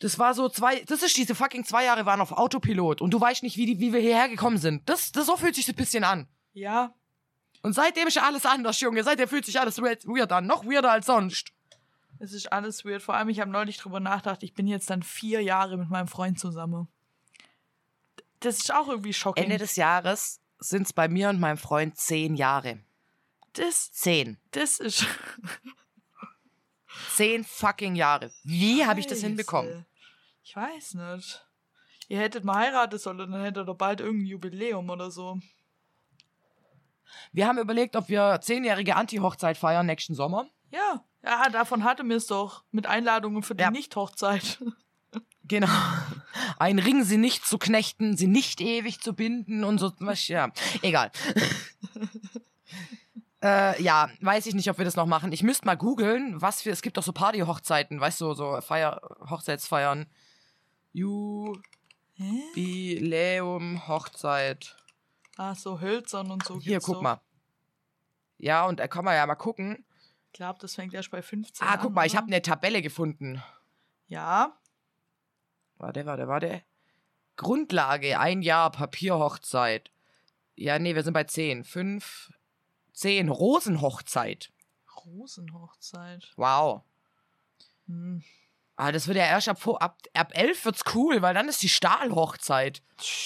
Das war so zwei, das ist diese fucking zwei Jahre waren auf Autopilot und du weißt nicht, wie, die, wie wir hierher gekommen sind. Das, das so fühlt sich das ein bisschen an. Ja, Und seitdem ist ja alles anders, Junge. Seitdem fühlt sich alles weird, an. Noch weirder als sonst. es ist alles weird. Vor allem, ich habe neulich drüber nachgedacht, ich bin jetzt dann vier Jahre mit meinem Freund zusammen. Das ist auch irgendwie schockierend. Ende des Jahres sind es bei mir und meinem Freund zehn Jahre. das, Zehn. das ist. Zehn fucking Jahre. Wie habe ich das hinbekommen? Ich weiß nicht. Ihr hättet mal heiraten sollen, dann hättet ihr bald irgendein Jubiläum oder so. Wir haben überlegt, ob wir zehnjährige Anti-Hochzeit feiern nächsten Sommer. Ja. Ja, davon hatte mir es doch. Mit Einladungen für die Ja. Nicht-Hochzeit. *laughs* Genau. Ein Ring sie nicht zu knechten, sie nicht ewig zu binden und so. Ja, egal. *laughs* äh, ja, weiß ich nicht, ob wir das noch machen. Ich müsste mal googeln, was für. Es gibt doch so Party-Hochzeiten, weißt du, so Feier, Hochzeitsfeiern. Jubiläum, Hochzeit. Ah, so hölzern und so. Hier, guck so. mal. Ja, und da kann man ja mal gucken. Ich glaube, das fängt erst bei 15 Ah, an. guck mal, ich oder? habe eine Tabelle gefunden. Ja, Warte, warte, warte. Grundlage, ein Jahr Papierhochzeit. Ja, nee, wir sind bei 10. 5, 10, Rosenhochzeit. Rosenhochzeit. Wow. Hm. Ah, das wird ja erst ab, ab, ab 11 wird's cool, weil dann ist die Stahlhochzeit.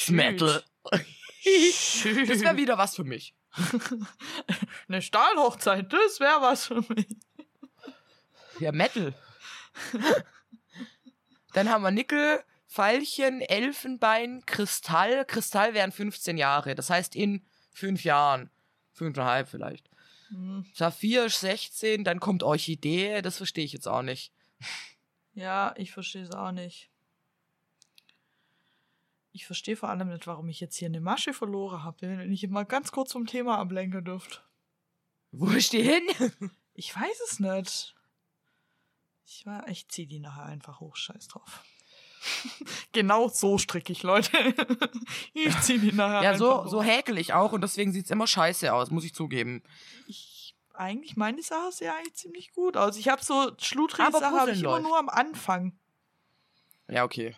Metal. Das wäre wieder was für mich. *laughs* Eine Stahlhochzeit, das wäre was für mich. Ja, Metal. Dann haben wir Nickel, Pfeilchen, Elfenbein, Kristall. Kristall wären 15 Jahre. Das heißt in fünf Jahren. Fünfeinhalb vielleicht. Hm. Saphir ist 16, dann kommt Orchidee. Das verstehe ich jetzt auch nicht. Ja, ich verstehe es auch nicht. Ich verstehe vor allem nicht, warum ich jetzt hier eine Masche verloren habe, wenn ich mal ganz kurz vom Thema ablenken dürft. Wo ist die hin? *laughs* Ich weiß es nicht. Ich, war, ich zieh die nachher einfach hoch, scheiß drauf. *laughs* genau so stricke ich, Leute. *laughs* ich zieh die nachher Ja, einfach so, hoch. so häkel ich auch und deswegen sieht's immer scheiße aus, muss ich zugeben. Ich, eigentlich, meine Sache sieht eigentlich ziemlich gut aus. Ich habe so schludrige Aber Sachen habe ich immer nur am Anfang. Ja, okay.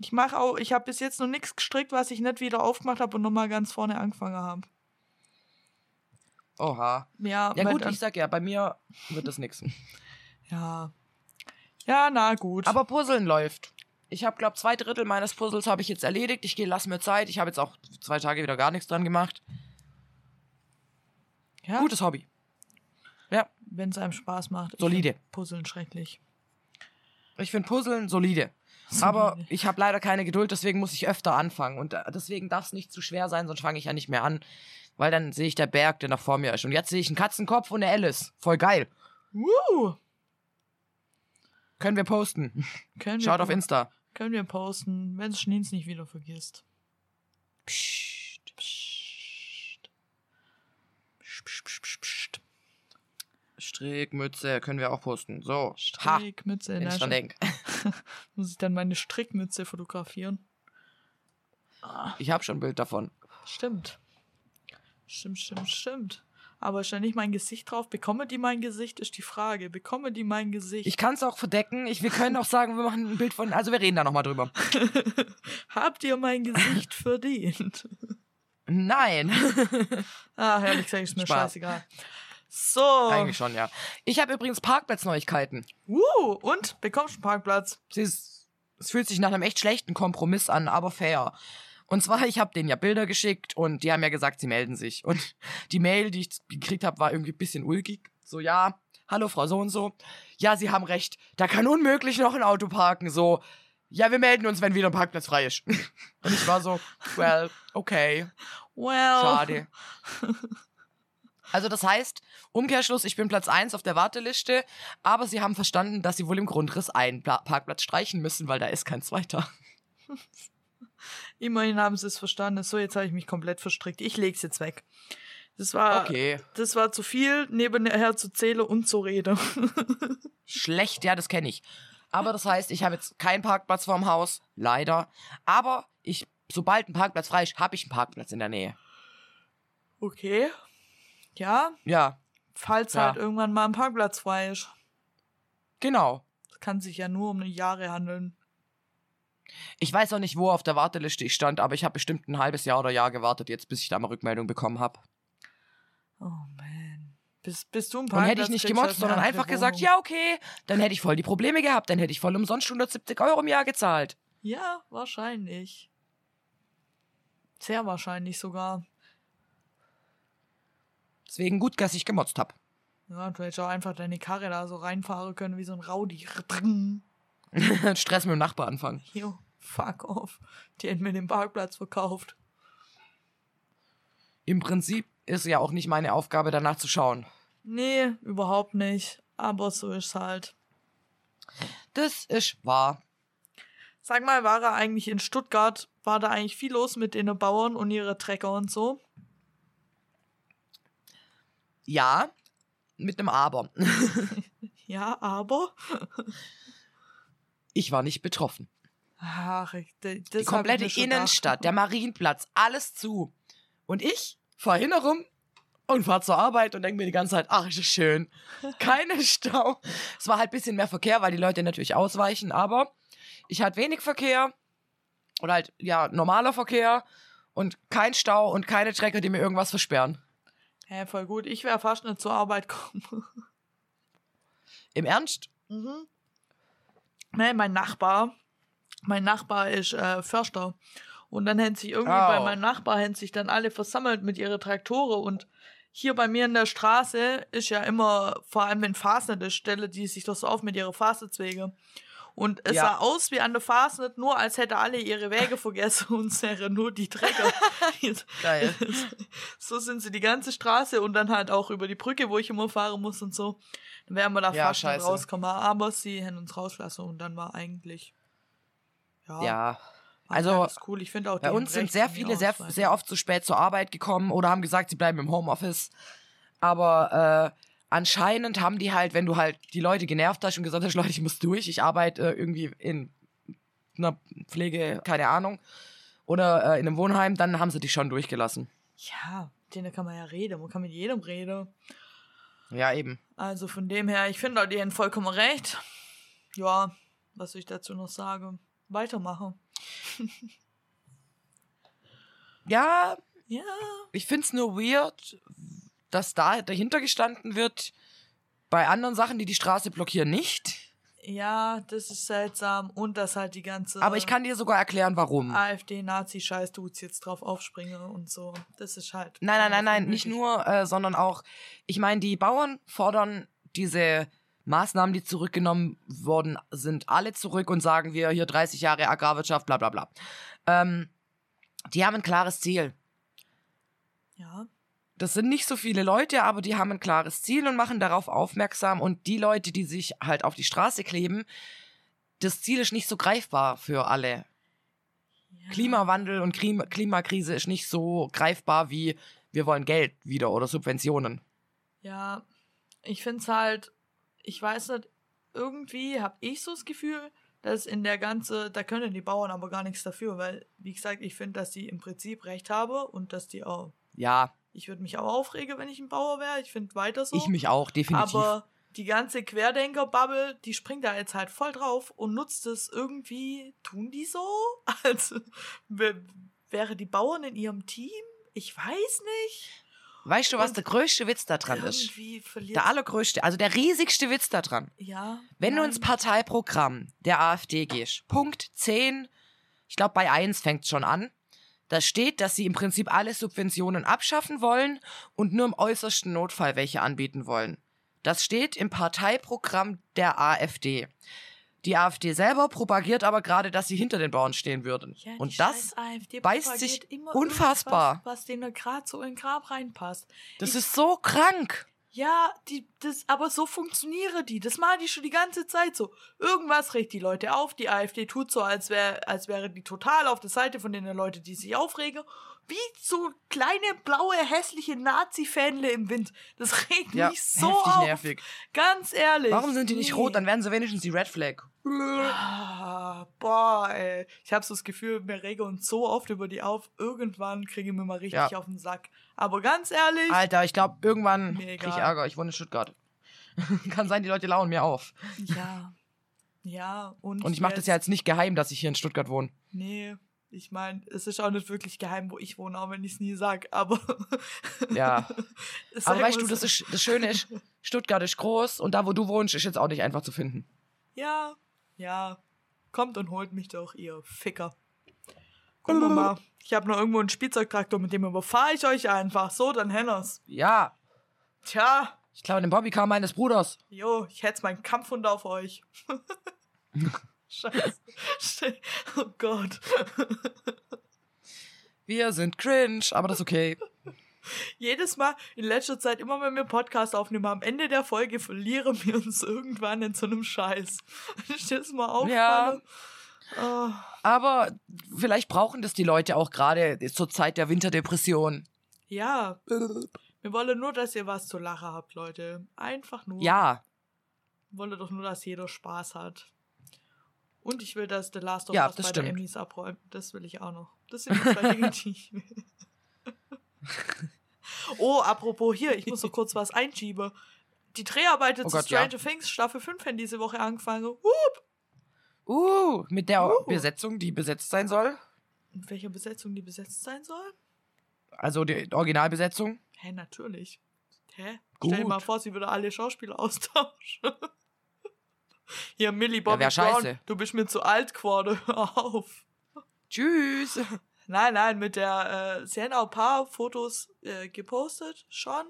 Ich mache auch, ich habe bis jetzt noch nichts gestrickt, was ich nicht wieder aufgemacht habe und nochmal ganz vorne angefangen habe. Oha. Ja, Ja gut, ich sag ja, bei mir wird das nix. *laughs* ja. Ja, na gut. Aber Puzzeln läuft. Ich habe, glaube zwei Drittel meines Puzzles habe ich jetzt erledigt. Ich gehe, lass mir Zeit. Ich habe jetzt auch zwei Tage wieder gar nichts dran gemacht. ja, Gutes Hobby. Ja, wenn es einem Spaß macht. Solide. Puzzeln schrecklich. ich finde Puzzeln solide. *laughs* Aber ich habe leider keine Geduld, deswegen muss ich öfter anfangen. Und äh, deswegen darf es nicht zu schwer sein, sonst fange ich ja nicht mehr an. Weil dann sehe ich der Berg, der noch vor mir ist. Und jetzt sehe ich einen Katzenkopf und eine Alice. Voll geil. Woo! Können wir posten. Können wir, Schaut auf po- Insta. Können wir posten, wenn es Schneens nicht wieder vergisst. Psst. Psst. Psst, psst, psst, psst. Strickmütze können wir auch posten. So. Ha, Strickmütze. dran schon. denke. *laughs* Muss ich dann meine Strickmütze fotografieren? Ich habe schon ein Bild davon. Stimmt. Stimmt, stimmt, stimmt. Aber ist da nicht mein Gesicht drauf? Bekomme die mein Gesicht, ist die Frage. Bekomme die mein Gesicht? Ich kann es auch verdecken. Ich, wir können auch sagen, wir machen ein Bild von. Also wir reden da nochmal drüber. *laughs* Habt ihr mein Gesicht *laughs* verdient? Nein. Ah, ehrlich gesagt, ist mir Spaß. scheißegal. So. Eigentlich schon, ja. Ich habe übrigens Parkplatzneuigkeiten. Uh, und? Bekommst du einen Parkplatz? Es fühlt sich nach einem echt schlechten Kompromiss an, aber fair. Und zwar, ich habe denen ja Bilder geschickt und die haben ja gesagt, sie melden sich. Und *laughs* die Mail, die ich gekriegt habe, war irgendwie ein bisschen ulkig. So, ja, hallo Frau so und so. Ja, Sie haben recht. Da kann unmöglich noch ein Auto parken. So, ja, wir melden uns, wenn wieder ein Parkplatz frei ist. *laughs* Und ich war so, well, okay, Well. schade. *laughs* Also das heißt, Umkehrschluss, ich bin Platz 1 auf der Warteliste, aber sie haben verstanden, dass sie wohl im Grundriss einen Pla Parkplatz streichen müssen, weil da ist kein zweiter. Immerhin haben sie es verstanden. So, jetzt habe ich mich komplett verstrickt. Ich leg's jetzt weg. Das war, Okay. das war zu viel, nebenher zu zählen und zu reden. *laughs* Schlecht, ja, das kenne ich. Aber das heißt, ich habe jetzt keinen Parkplatz vorm Haus, leider. Aber ich, sobald ein Parkplatz frei ist, habe ich einen Parkplatz in der Nähe. okay. Ja, Ja, falls Ja. halt irgendwann mal ein Parkplatz frei ist. genau. Das kann sich ja nur um Jahre handeln. Ich weiß auch nicht, wo auf der Warteliste ich stand, aber ich habe bestimmt ein halbes Jahr oder Jahr gewartet, jetzt bis ich da mal Rückmeldung bekommen habe. Oh man. Bis, bis du ein Und Parkplatz hätte ich nicht gemotzt, eine sondern einfach gesagt, Wohnung. ja, okay, dann hätte ich voll die Probleme gehabt, dann hätte ich voll umsonst 170 Euro im Jahr gezahlt. Ja, wahrscheinlich. Sehr wahrscheinlich sogar. Deswegen gut, dass ich gemotzt habe. Ja, du hättest auch einfach deine Karre da so reinfahren können wie so ein Rowdy. *laughs* Stress mit dem Nachbar anfangen. *laughs* Jo, fuck off. Die hätten mir den Parkplatz verkauft. Im Prinzip ist ja auch nicht meine Aufgabe, danach zu schauen. Nee, überhaupt nicht. Aber so ist halt. Das ist wahr. Sag mal, war er eigentlich in Stuttgart? War da eigentlich viel los mit den Bauern und ihre Trecker und so? Ja, mit einem Aber. *laughs* Ja, aber. *laughs* Ich war nicht betroffen. Ach, das Die komplette Innenstadt, der Marienplatz, alles zu. Und ich fahr hin herum und fahr zur Arbeit und denke mir die ganze Zeit, ach, ist das schön. *laughs* Keine Stau. Es war halt ein bisschen mehr Verkehr, weil die Leute natürlich ausweichen, aber ich hatte wenig Verkehr. Oder halt, ja, normaler Verkehr und kein Stau und keine Trecker, die mir irgendwas versperren. Hä, voll gut. Ich wäre fast nicht zur Arbeit gekommen. Im Ernst? Mhm. Nee, mein Nachbar, mein Nachbar ist äh, Förster. Und dann hätten sich irgendwie Oh. bei meinem Nachbar hätten sich dann alle versammelt mit ihren Traktore und hier bei mir in der Straße ist ja immer, vor allem in Fasnet, Stelle, die sich doch so auf mit ihren Fasnetzwege. Und es Ja. sah aus wie an der Fasnet, nur als hätte alle ihre Wege *laughs* vergessen und es wären nur die Trecker. Geil. *laughs* so sind sie die ganze Straße und dann halt auch über die Brücke, wo ich immer fahren muss und so. Dann wären wir da Ja, fast nicht scheiße. rausgekommen. Aber sie hätten uns rauslassen und dann war eigentlich. Ja, Ja. Also, cool. Ich finde auch Bei uns sind sehr viele sehr, sehr oft zu spät zur Arbeit gekommen oder haben gesagt, sie bleiben im Homeoffice. Aber äh, anscheinend haben die halt, wenn du halt die Leute genervt hast und gesagt hast, Leute, ich muss durch, ich arbeite äh, irgendwie in einer Pflege, keine Ahnung, oder äh, in einem Wohnheim, dann haben sie dich schon durchgelassen. Ja, mit denen kann man ja reden. Man kann mit jedem reden. Ja, eben. Also von dem her, ich finde die haben vollkommen recht. Ja, was ich dazu noch sagen? Weitermachen. Ja, Ja, ich find's nur weird, dass da dahinter gestanden wird, bei anderen Sachen, die die Straße blockieren, nicht. ja, das ist seltsam. Und dass halt die ganze Aber ich kann dir sogar erklären, warum. AfD-Nazi-Scheiß, du jetzt drauf aufspringen und so. Das ist halt. Nein, nein, nein, nein, nicht nur, äh, sondern auch, ich meine, die Bauern fordern diese Maßnahmen, die zurückgenommen worden sind, alle zurück und sagen wir hier 30 Jahre Agrarwirtschaft, bla bla bla. Ähm, die haben ein klares Ziel. Ja, Das sind nicht so viele Leute, aber die haben ein klares Ziel und machen darauf aufmerksam. Und die Leute, die sich halt auf die Straße kleben, das Ziel ist nicht so greifbar für alle. ja. Klimawandel und Klima Klimakrise ist nicht so greifbar wie wir wollen Geld wieder oder Subventionen. Ja, ich finde es halt, ich weiß nicht, irgendwie habe ich so das Gefühl, dass in der ganze, da können die Bauern aber gar nichts dafür, weil, wie gesagt, ich finde, dass die im Prinzip recht habe und dass die auch, Ja, ich würde mich auch aufregen, wenn ich ein Bauer wäre, ich finde weiter so. ich mich auch, definitiv. Aber die ganze Querdenker-Bubble, die springt da jetzt halt voll drauf und nutzt es irgendwie, tun die so? *laughs* Als wär- wäre die Bauern in ihrem Team? Ich weiß nicht. weißt du, was und der größte Witz da dran ist? Der allergrößte, also der riesigste Witz da dran. ja. Wenn du nein. ins Parteiprogramm der AfD gehst, Punkt 10, ich glaube bei 1 fängt es schon an, da steht, dass sie im Prinzip alle Subventionen abschaffen wollen und nur im äußersten Notfall welche anbieten wollen. Das steht im Parteiprogramm der AfD. Die AfD selber propagiert aber gerade, dass sie hinter den Bauern stehen würden. Ja, und das, beißt sich unfassbar. Was denen gerade so in den Grab reinpasst. das ich- ist so krank. Ja, die, das, aber so funktionieren die. Das machen die schon die ganze Zeit so. Irgendwas regt die Leute auf. Die AfD tut so, als, wär, als wäre die total auf der Seite von den Leuten, die sich aufregen. Wie so kleine, blaue, hässliche Nazi-Fähnle im Wind. Das *laughs* regt Ja, mich so heftig auf. nervig. Ganz ehrlich. Warum sind die nicht Nee. rot? Dann wären sie wenigstens die Red Flag. Ah, boah, ey. Ich habe so das Gefühl, wir regen uns so oft über die auf. Irgendwann kriege ich mir mal richtig Ja. auf den Sack. Aber ganz ehrlich, Alter, ich glaube, irgendwann Mir krieg ich. Ärger. Ich wohne in Stuttgart. *laughs* Kann sein, die Leute lauern mir auf. ja. Ja, und. Und ich mache das ja jetzt nicht geheim, dass ich hier in Stuttgart wohne. Nee, ich meine, es ist auch nicht wirklich geheim, wo ich wohne, auch wenn ich es nie sag. Aber. Ja. *laughs* Aber weißt du, das, ist, das Schöne ist, Stuttgart ist groß und da, wo du wohnst, ist jetzt auch nicht einfach zu finden. Ja, ja. Kommt und holt mich doch, ihr Ficker. *laughs* Gucken wir mal. Ich habe noch irgendwo einen Spielzeugtraktor, mit dem überfahre ich euch einfach. So, dann Henners. Ja, Tja, ich klaue den Bobbycar meines Bruders. Jo, ich hetz meinen Kampfhund auf euch. *laughs* Scheiße. Oh Gott. Wir sind cringe, aber das ist okay. Jedes Mal in letzter Zeit, immer wenn wir Podcast aufnehmen, am Ende der Folge verlieren wir uns irgendwann in so einem Scheiß. *laughs* Ist das mal aufgefallen? Oh, Aber vielleicht brauchen das die Leute auch gerade zur Zeit der Winterdepression. ja, wir wollen nur, dass ihr was zu lachen habt, Leute. Einfach nur. Ja, Wir wollen doch nur, dass jeder Spaß hat. Und ich will, dass The Last of Ja, Us bei stimmt. der Emmys abräumt. Das will ich auch noch. Das sind die zwei *laughs* Dinge, die ich will. *laughs* oh, apropos hier, ich muss noch kurz was einschieben. Die Dreharbeiten Oh zu Gott, ja. Stranger Things Staffel 5 haben diese Woche angefangen. Hup! Uh, mit der Uh. Besetzung, die besetzt sein soll. In welcher Besetzung die besetzt sein soll? Also die Originalbesetzung. Hä, natürlich. Hä? Gut. Stell dir mal vor, sie würde alle Schauspieler *laughs* austauschen. Hier, Millie Bobby wär Brown, scheiße. du bist mir zu alt geworden. *laughs* Hör auf. Tschüss. Nein, nein, mit der, äh, sie haben auch ein paar Fotos äh, gepostet, schon.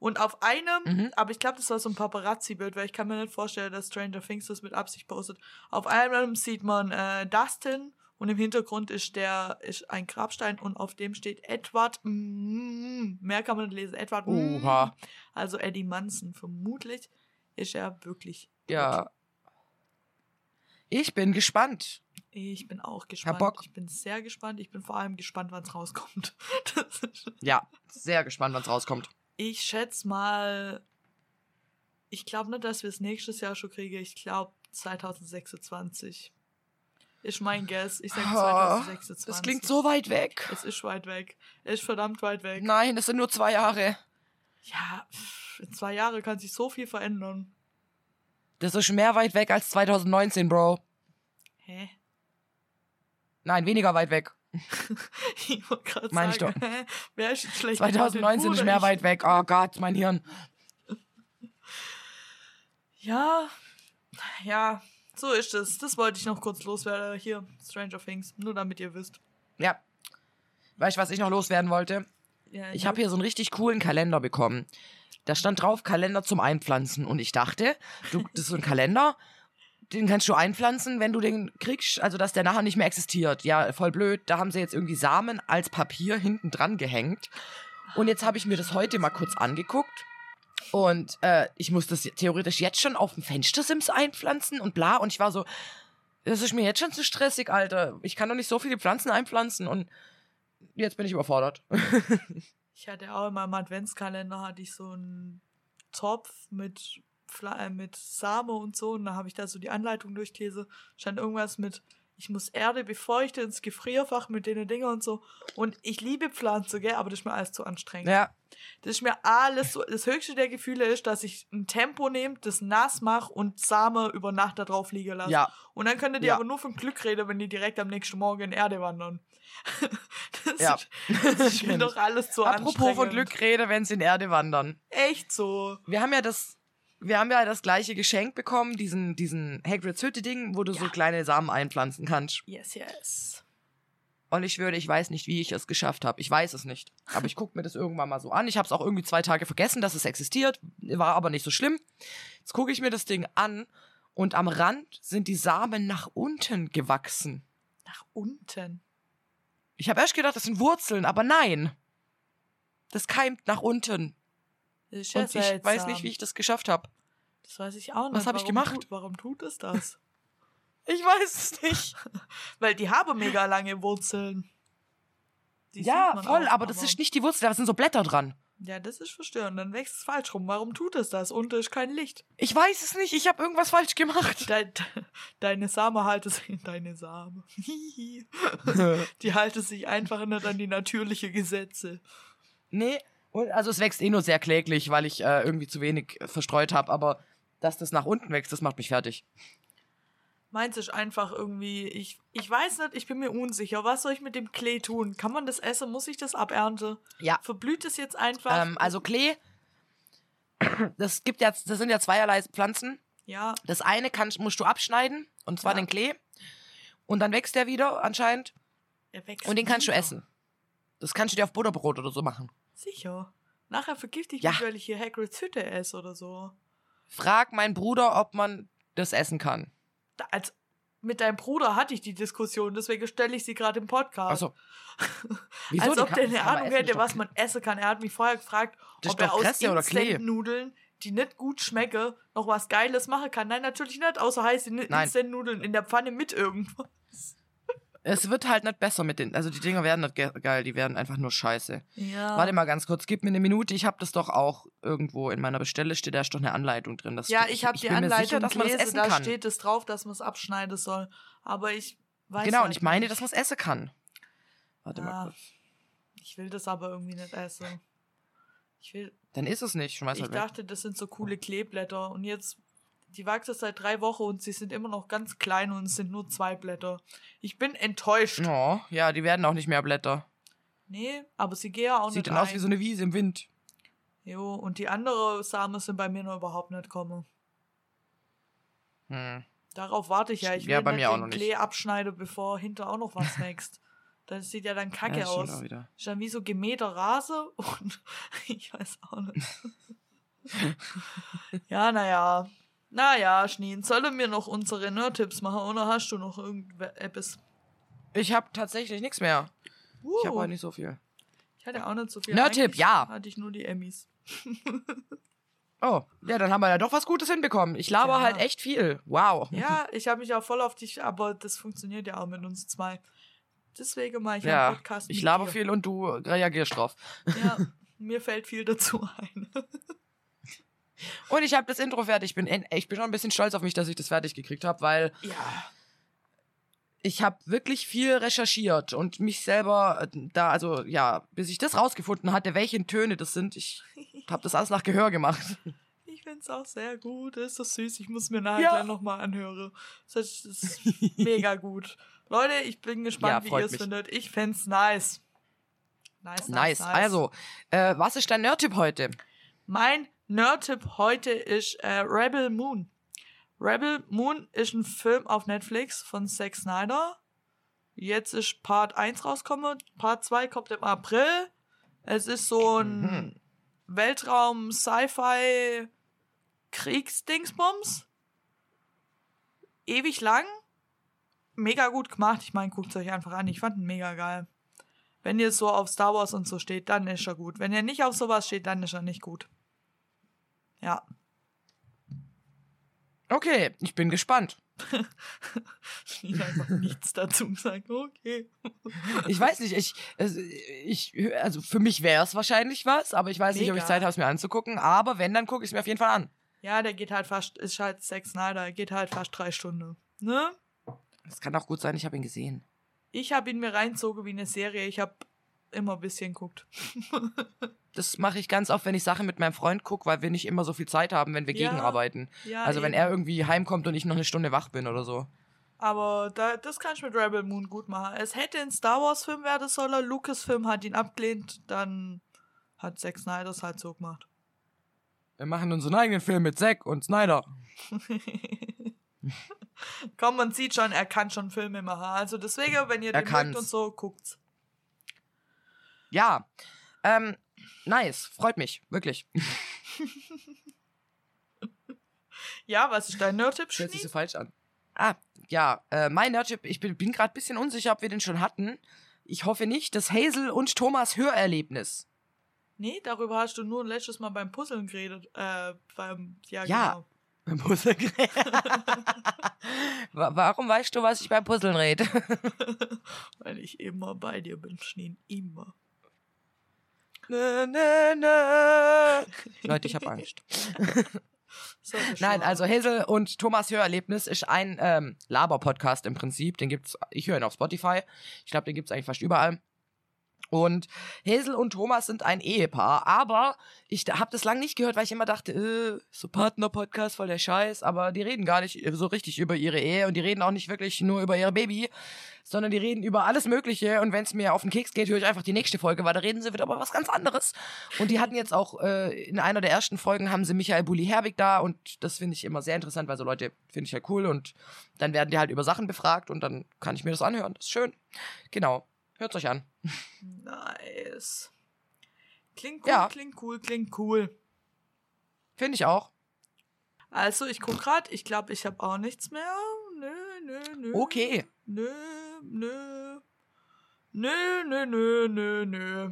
Und auf einem, Mhm. aber ich glaube, das war so ein Paparazzi-Bild, weil ich kann mir nicht vorstellen, dass Stranger Things das mit Absicht postet. Auf einem sieht man äh, Dustin und im Hintergrund ist der ist ein Grabstein und auf dem steht Edward. Mm, mehr kann man nicht lesen. Edward. Mm, Oha. also Eddie Munson. Vermutlich ist er wirklich. tot. Ja. Ich bin gespannt. Ich bin auch gespannt. Bock. Ich bin sehr gespannt. Ich bin vor allem gespannt, wann es rauskommt. *laughs* Ja, sehr gespannt, wann's rauskommt. Ich schätze mal. Ich glaube nicht, dass wir es nächstes Jahr schon kriegen. Ich glaube 2026. Ist mein Guess. Ich sage Ah, 2026. Das klingt so weit weg. Es ist weit weg. Es ist verdammt weit weg. Nein, das sind nur zwei Jahre. Ja, in zwei Jahren kann sich so viel verändern. Das ist mehr weit weg als 2019, Bro. Hä? Nein, weniger weit weg. Ich wollte gerade Mein ich sagen, hä? wer ist schlecht? 2019 ist mehr weit weg. Oh Gott, mein Hirn. Ja, ja, so ist es. Das wollte ich noch kurz loswerden. Hier, Stranger Things. Nur damit ihr wisst. Ja. Weißt du, was ich noch loswerden wollte? Ja, Ich habe hier so einen richtig coolen Kalender bekommen. Da stand drauf Kalender zum Einpflanzen. Und ich dachte, du, das ist so ein Kalender, den kannst du einpflanzen, wenn du den kriegst, also dass der nachher nicht mehr existiert. Ja, voll blöd. Da haben sie jetzt irgendwie Samen als Papier hinten dran gehängt. Und jetzt habe ich mir das heute mal kurz angeguckt. Und äh, ich muss das theoretisch jetzt schon auf dem Fenstersims einpflanzen und bla. Und ich war so, das ist mir jetzt schon zu stressig, Alter. Ich kann doch nicht so viele Pflanzen einpflanzen. Und jetzt bin ich überfordert. *laughs* Ich hatte auch in meinem Adventskalender hatte ich so einen Topf mit, Fla äh, mit Same und so. Und da habe ich da so die Anleitung durchgelesen. Stand irgendwas mit, ich muss Erde befeuchten ins Gefrierfach mit den Dingen und so. Und ich liebe Pflanzen, gell, aber das ist mir alles zu anstrengend. Ja, Das ist mir alles so. Das höchste der Gefühle ist, dass ich ein Tempo nehme, das nass mache und Same über Nacht da drauf liegen lasse. ja. Und dann könntet ihr Ja. aber nur von Glück reden, wenn die direkt am nächsten Morgen in Erde wandern. *laughs* das, Ja. ist, das ist *laughs* mir doch alles zu Apropos anstrengend. von Glück rede, wenn sie in Erde wandern. Echt so. Wir haben ja das, wir haben ja das gleiche Geschenk bekommen, diesen, diesen Hagrids Hütte-Ding, wo du so Ja. kleine Samen einpflanzen kannst. Yes, yes. Und ich würde, ich weiß nicht, wie ich es geschafft habe. Ich weiß es nicht. Aber ich gucke mir das irgendwann mal so an. Ich habe es auch irgendwie zwei Tage vergessen, dass es existiert. War aber nicht so schlimm. Jetzt gucke ich mir das Ding an und am Rand sind die Samen nach unten gewachsen. Nach unten. Ich habe erst gedacht, das sind Wurzeln, aber nein. Das keimt nach unten. Das ist ja Und ich seltsam. weiß nicht, wie ich das geschafft habe. Das weiß ich auch nicht. Was hab ich gemacht? Tut, warum tut es das? *laughs* Ich weiß es nicht. *laughs* Weil die haben mega lange Wurzeln. Die ja, voll, auch, aber das ist nicht die Wurzel, da sind so Blätter dran. Ja, das ist verstörend. Dann wächst es falsch rum. Warum tut es das? Unten ist kein Licht. Ich weiß es nicht, ich habe irgendwas falsch gemacht. Dein, deine Same haltet sich. *laughs* Deine Same. die haltet sich einfach nicht an die natürlichen Gesetze. nee, und also es wächst eh nur sehr kläglich, weil ich äh, irgendwie zu wenig verstreut habe, aber dass das nach unten wächst, das macht mich fertig. Meins ist einfach irgendwie, ich, ich weiß nicht, ich bin mir unsicher. Was soll ich mit dem Klee tun? Kann man das essen? Muss ich das abernten? Ja. Verblüht es jetzt einfach? Ähm, also Klee, das gibt ja, das sind ja zweierlei Pflanzen. ja, Das eine kannst, musst du abschneiden, und zwar Ja. den Klee. Und dann wächst der wieder anscheinend. er wächst. Und den kannst du wieder. essen. Das kannst du dir auf Butterbrot oder so machen. Sicher. Nachher vergifte ich Ja. mich, weil ich hier Hagrids Hütte esse oder so. Frag meinen Bruder, ob man das essen kann. Da, als, mit deinem Bruder hatte ich die Diskussion, deswegen stelle ich sie gerade im Podcast. Achso. *laughs* Wieso? Als ob der eine Ahnung hätte, was man essen kann. Er hat mich vorher gefragt, Das ob er aus. Instant-Nudeln, die nicht gut schmecken, noch was Geiles machen kann. Nein, natürlich nicht, außer heiße. Instant-Nudeln in der Pfanne mit irgendwas. Es wird halt nicht besser mit den. Also die Dinger werden nicht ge geil, die werden einfach nur scheiße. Ja. Warte mal ganz kurz, gib mir eine Minute. Ich habe das doch auch irgendwo in meiner Bestellliste, da ist doch eine Anleitung drin. Das Ja, ich habe die Anleitung sicher, dass man das gelesen, essen da kann. steht es drauf, dass man es abschneiden soll. Aber ich weiß genau, halt und ich meine, nicht. dass man es essen kann. Warte Ja. mal kurz. Ich will das aber irgendwie nicht essen. Ich will, Dann ist es nicht. Schmeiß ich halt weg. dachte, das sind so coole Kleeblätter und jetzt, die wachsen seit drei Wochen und sie sind immer noch ganz klein und es sind nur zwei Blätter. Ich bin enttäuscht. Oh, ja, die werden auch nicht mehr Blätter. Nee, aber sie gehen ja auch Sieht nicht dann aus wie so eine Wiese im Wind. Jo, und die andere Samen sind bei mir noch überhaupt nicht gekommen. Hm. Darauf warte ich ja. Ich will Ja, bei nicht mir auch den noch nicht. Klee abschneide, bevor hinter auch noch was *laughs* wächst. Das sieht ja dann kacke Ja, aus. Ist dann wie so gemähter Rase und *laughs* ich weiß auch nicht. *laughs* ja, naja. Naja, Schneen, sollen wir noch unsere Nerd-Tipps machen oder hast du noch irgendetwas? Ich habe tatsächlich nichts mehr. Ich habe Uh, heute nicht so viel. ich hatte auch nicht so viel. Nerd-Tipp, ja. Hatte ich nur die Emmys. *laughs* Oh, ja, dann haben wir ja doch was Gutes hinbekommen. Ich laber Ja. halt echt viel. Wow. Ja, ich habe mich auch voll auf dich, aber das funktioniert ja auch mit uns zwei. Deswegen mache ich Ja, einen Podcast ich laber dir. viel und du reagierst drauf. Ja, *laughs* mir fällt viel dazu ein. *laughs* Und ich habe das Intro fertig. Ich bin, ich bin schon ein bisschen stolz auf mich, dass ich das fertig gekriegt habe, weil ja. ich habe wirklich viel recherchiert und mich selber äh, da, also ja, bis ich das rausgefunden hatte, welche Töne das sind, ich *laughs* habe das alles nach Gehör gemacht. Ich finde es auch sehr gut. Das ist so süß. Ich muss mir nachher Ja. nochmal anhören. Das ist mega gut. Leute, ich bin gespannt, Ja, wie ihr es findet. Ich fänd's nice. Nice, nice, Nice. nice. Also, äh, was ist dein Nerd-Tipp heute? Mein Nerd-Tipp heute ist äh, Rebel Moon. Rebel Moon ist ein Film auf Netflix von Zack Snyder. Jetzt ist Part 1 rausgekommen. Part 2 kommt im April. Es ist so ein Mhm. Weltraum-Sci-Fi-Kriegsdingsbums. Ewig lang. Mega gut gemacht. Ich meine, guckt es euch einfach an. Ich fand ihn mega geil. Wenn ihr so auf Star Wars und so steht, dann ist er gut. Wenn ihr nicht auf sowas steht, dann ist er nicht gut. Ja. Okay, ich bin gespannt. *laughs* Ich einfach nichts dazu gesagt. Okay. Ich weiß nicht, ich, es- ich, also für mich wäre es wahrscheinlich was, aber ich weiß nicht, ob ich Mega. Zeit habe, es mir anzugucken. Aber wenn, dann gucke ich es mir auf jeden Fall an. Ja, der geht halt fast, ist halt Zack Snyder, der geht halt fast drei Stunden. Ne? Es kann auch gut sein, ich habe ihn gesehen. Ich habe ihn mir reinzogen wie eine Serie. Ich habe immer ein bisschen geguckt. *laughs* Das mache ich ganz oft, wenn ich Sachen mit meinem Freund gucke, weil wir nicht immer so viel Zeit haben, wenn wir Ja. gegenarbeiten. Ja, also wenn eben. er irgendwie heimkommt und ich noch eine Stunde wach bin oder so. Aber da, das kann ich mit Rebel Moon gut machen. Es hätte ein Star Wars Film werden sollen. Lucasfilm hat ihn abgelehnt. Dann hat Zack Snyder es halt so gemacht. Wir machen unseren eigenen Film mit Zack und Snyder. *laughs* Komm, man sieht schon, er kann schon Filme machen. Also deswegen, wenn ihr Er den mögt kann's. und so, guckt's. Ja. Ähm, nice. Freut mich. Wirklich. *laughs* Ja, was ist dein Nerd-Tipp, hört sich so falsch an. Ah, ja. Äh, mein Nerdchip, ich bin, bin gerade ein bisschen unsicher, ob wir den schon hatten. Ich hoffe nicht. Das Hazel und Thomas Hörerlebnis. Nee, darüber hast du nur letztes Mal beim Puzzeln geredet. Äh, beim, ja, Ja. genau. Beim Puzzeln. *laughs* Wa- Warum weißt du, was ich beim Puzzeln rede? *laughs* Weil ich immer bei dir bin, Schneen. Immer. Nö, nö, nö. Leute, ich habe Angst. *laughs* Nein, also Hazel und Thomas Hörerlebnis ist ein ähm, Laber-Podcast im Prinzip. Den gibt's, ich höre ihn auf Spotify. Ich glaube, den gibt's eigentlich fast überall. Und Hazel und Thomas sind ein Ehepaar, aber ich habe das lange nicht gehört, weil ich immer dachte, äh, so Partner-Podcast, voll der Scheiß, aber die reden gar nicht so richtig über ihre Ehe und die reden auch nicht wirklich nur über ihr Baby, sondern die reden über alles Mögliche und wenn es mir auf den Keks geht, höre ich einfach die nächste Folge, weil da reden sie wieder über was ganz anderes. Und die hatten jetzt auch äh, in einer der ersten Folgen haben sie Michael Bulli-Herbig da und das finde ich immer sehr interessant, weil so Leute finde ich ja cool und dann werden die halt über Sachen befragt und dann kann ich mir das anhören. Das ist schön. Genau. Hört's euch an. Nice. Klingt cool, Ja. klingt cool, klingt cool. Finde ich auch. Also, ich guck grad, ich glaube, ich habe auch nichts mehr. Nö, nö, nö. Okay. Nö, nö. Nö, nö, nö, nö, nö.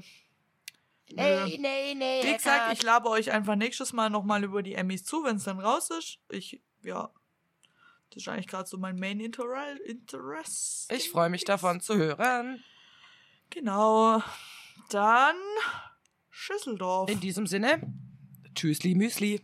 Nö. nee, nee. Wie gesagt, ich labe euch einfach nächstes Mal nochmal über die Emmys zu, wenn es dann raus ist. Ich, ja. Das ist eigentlich gerade so mein Main Inter Interest. Ich freue mich davon zu hören. Genau. Dann Schüsseldorf. In diesem Sinne, Tschüssli Müsli.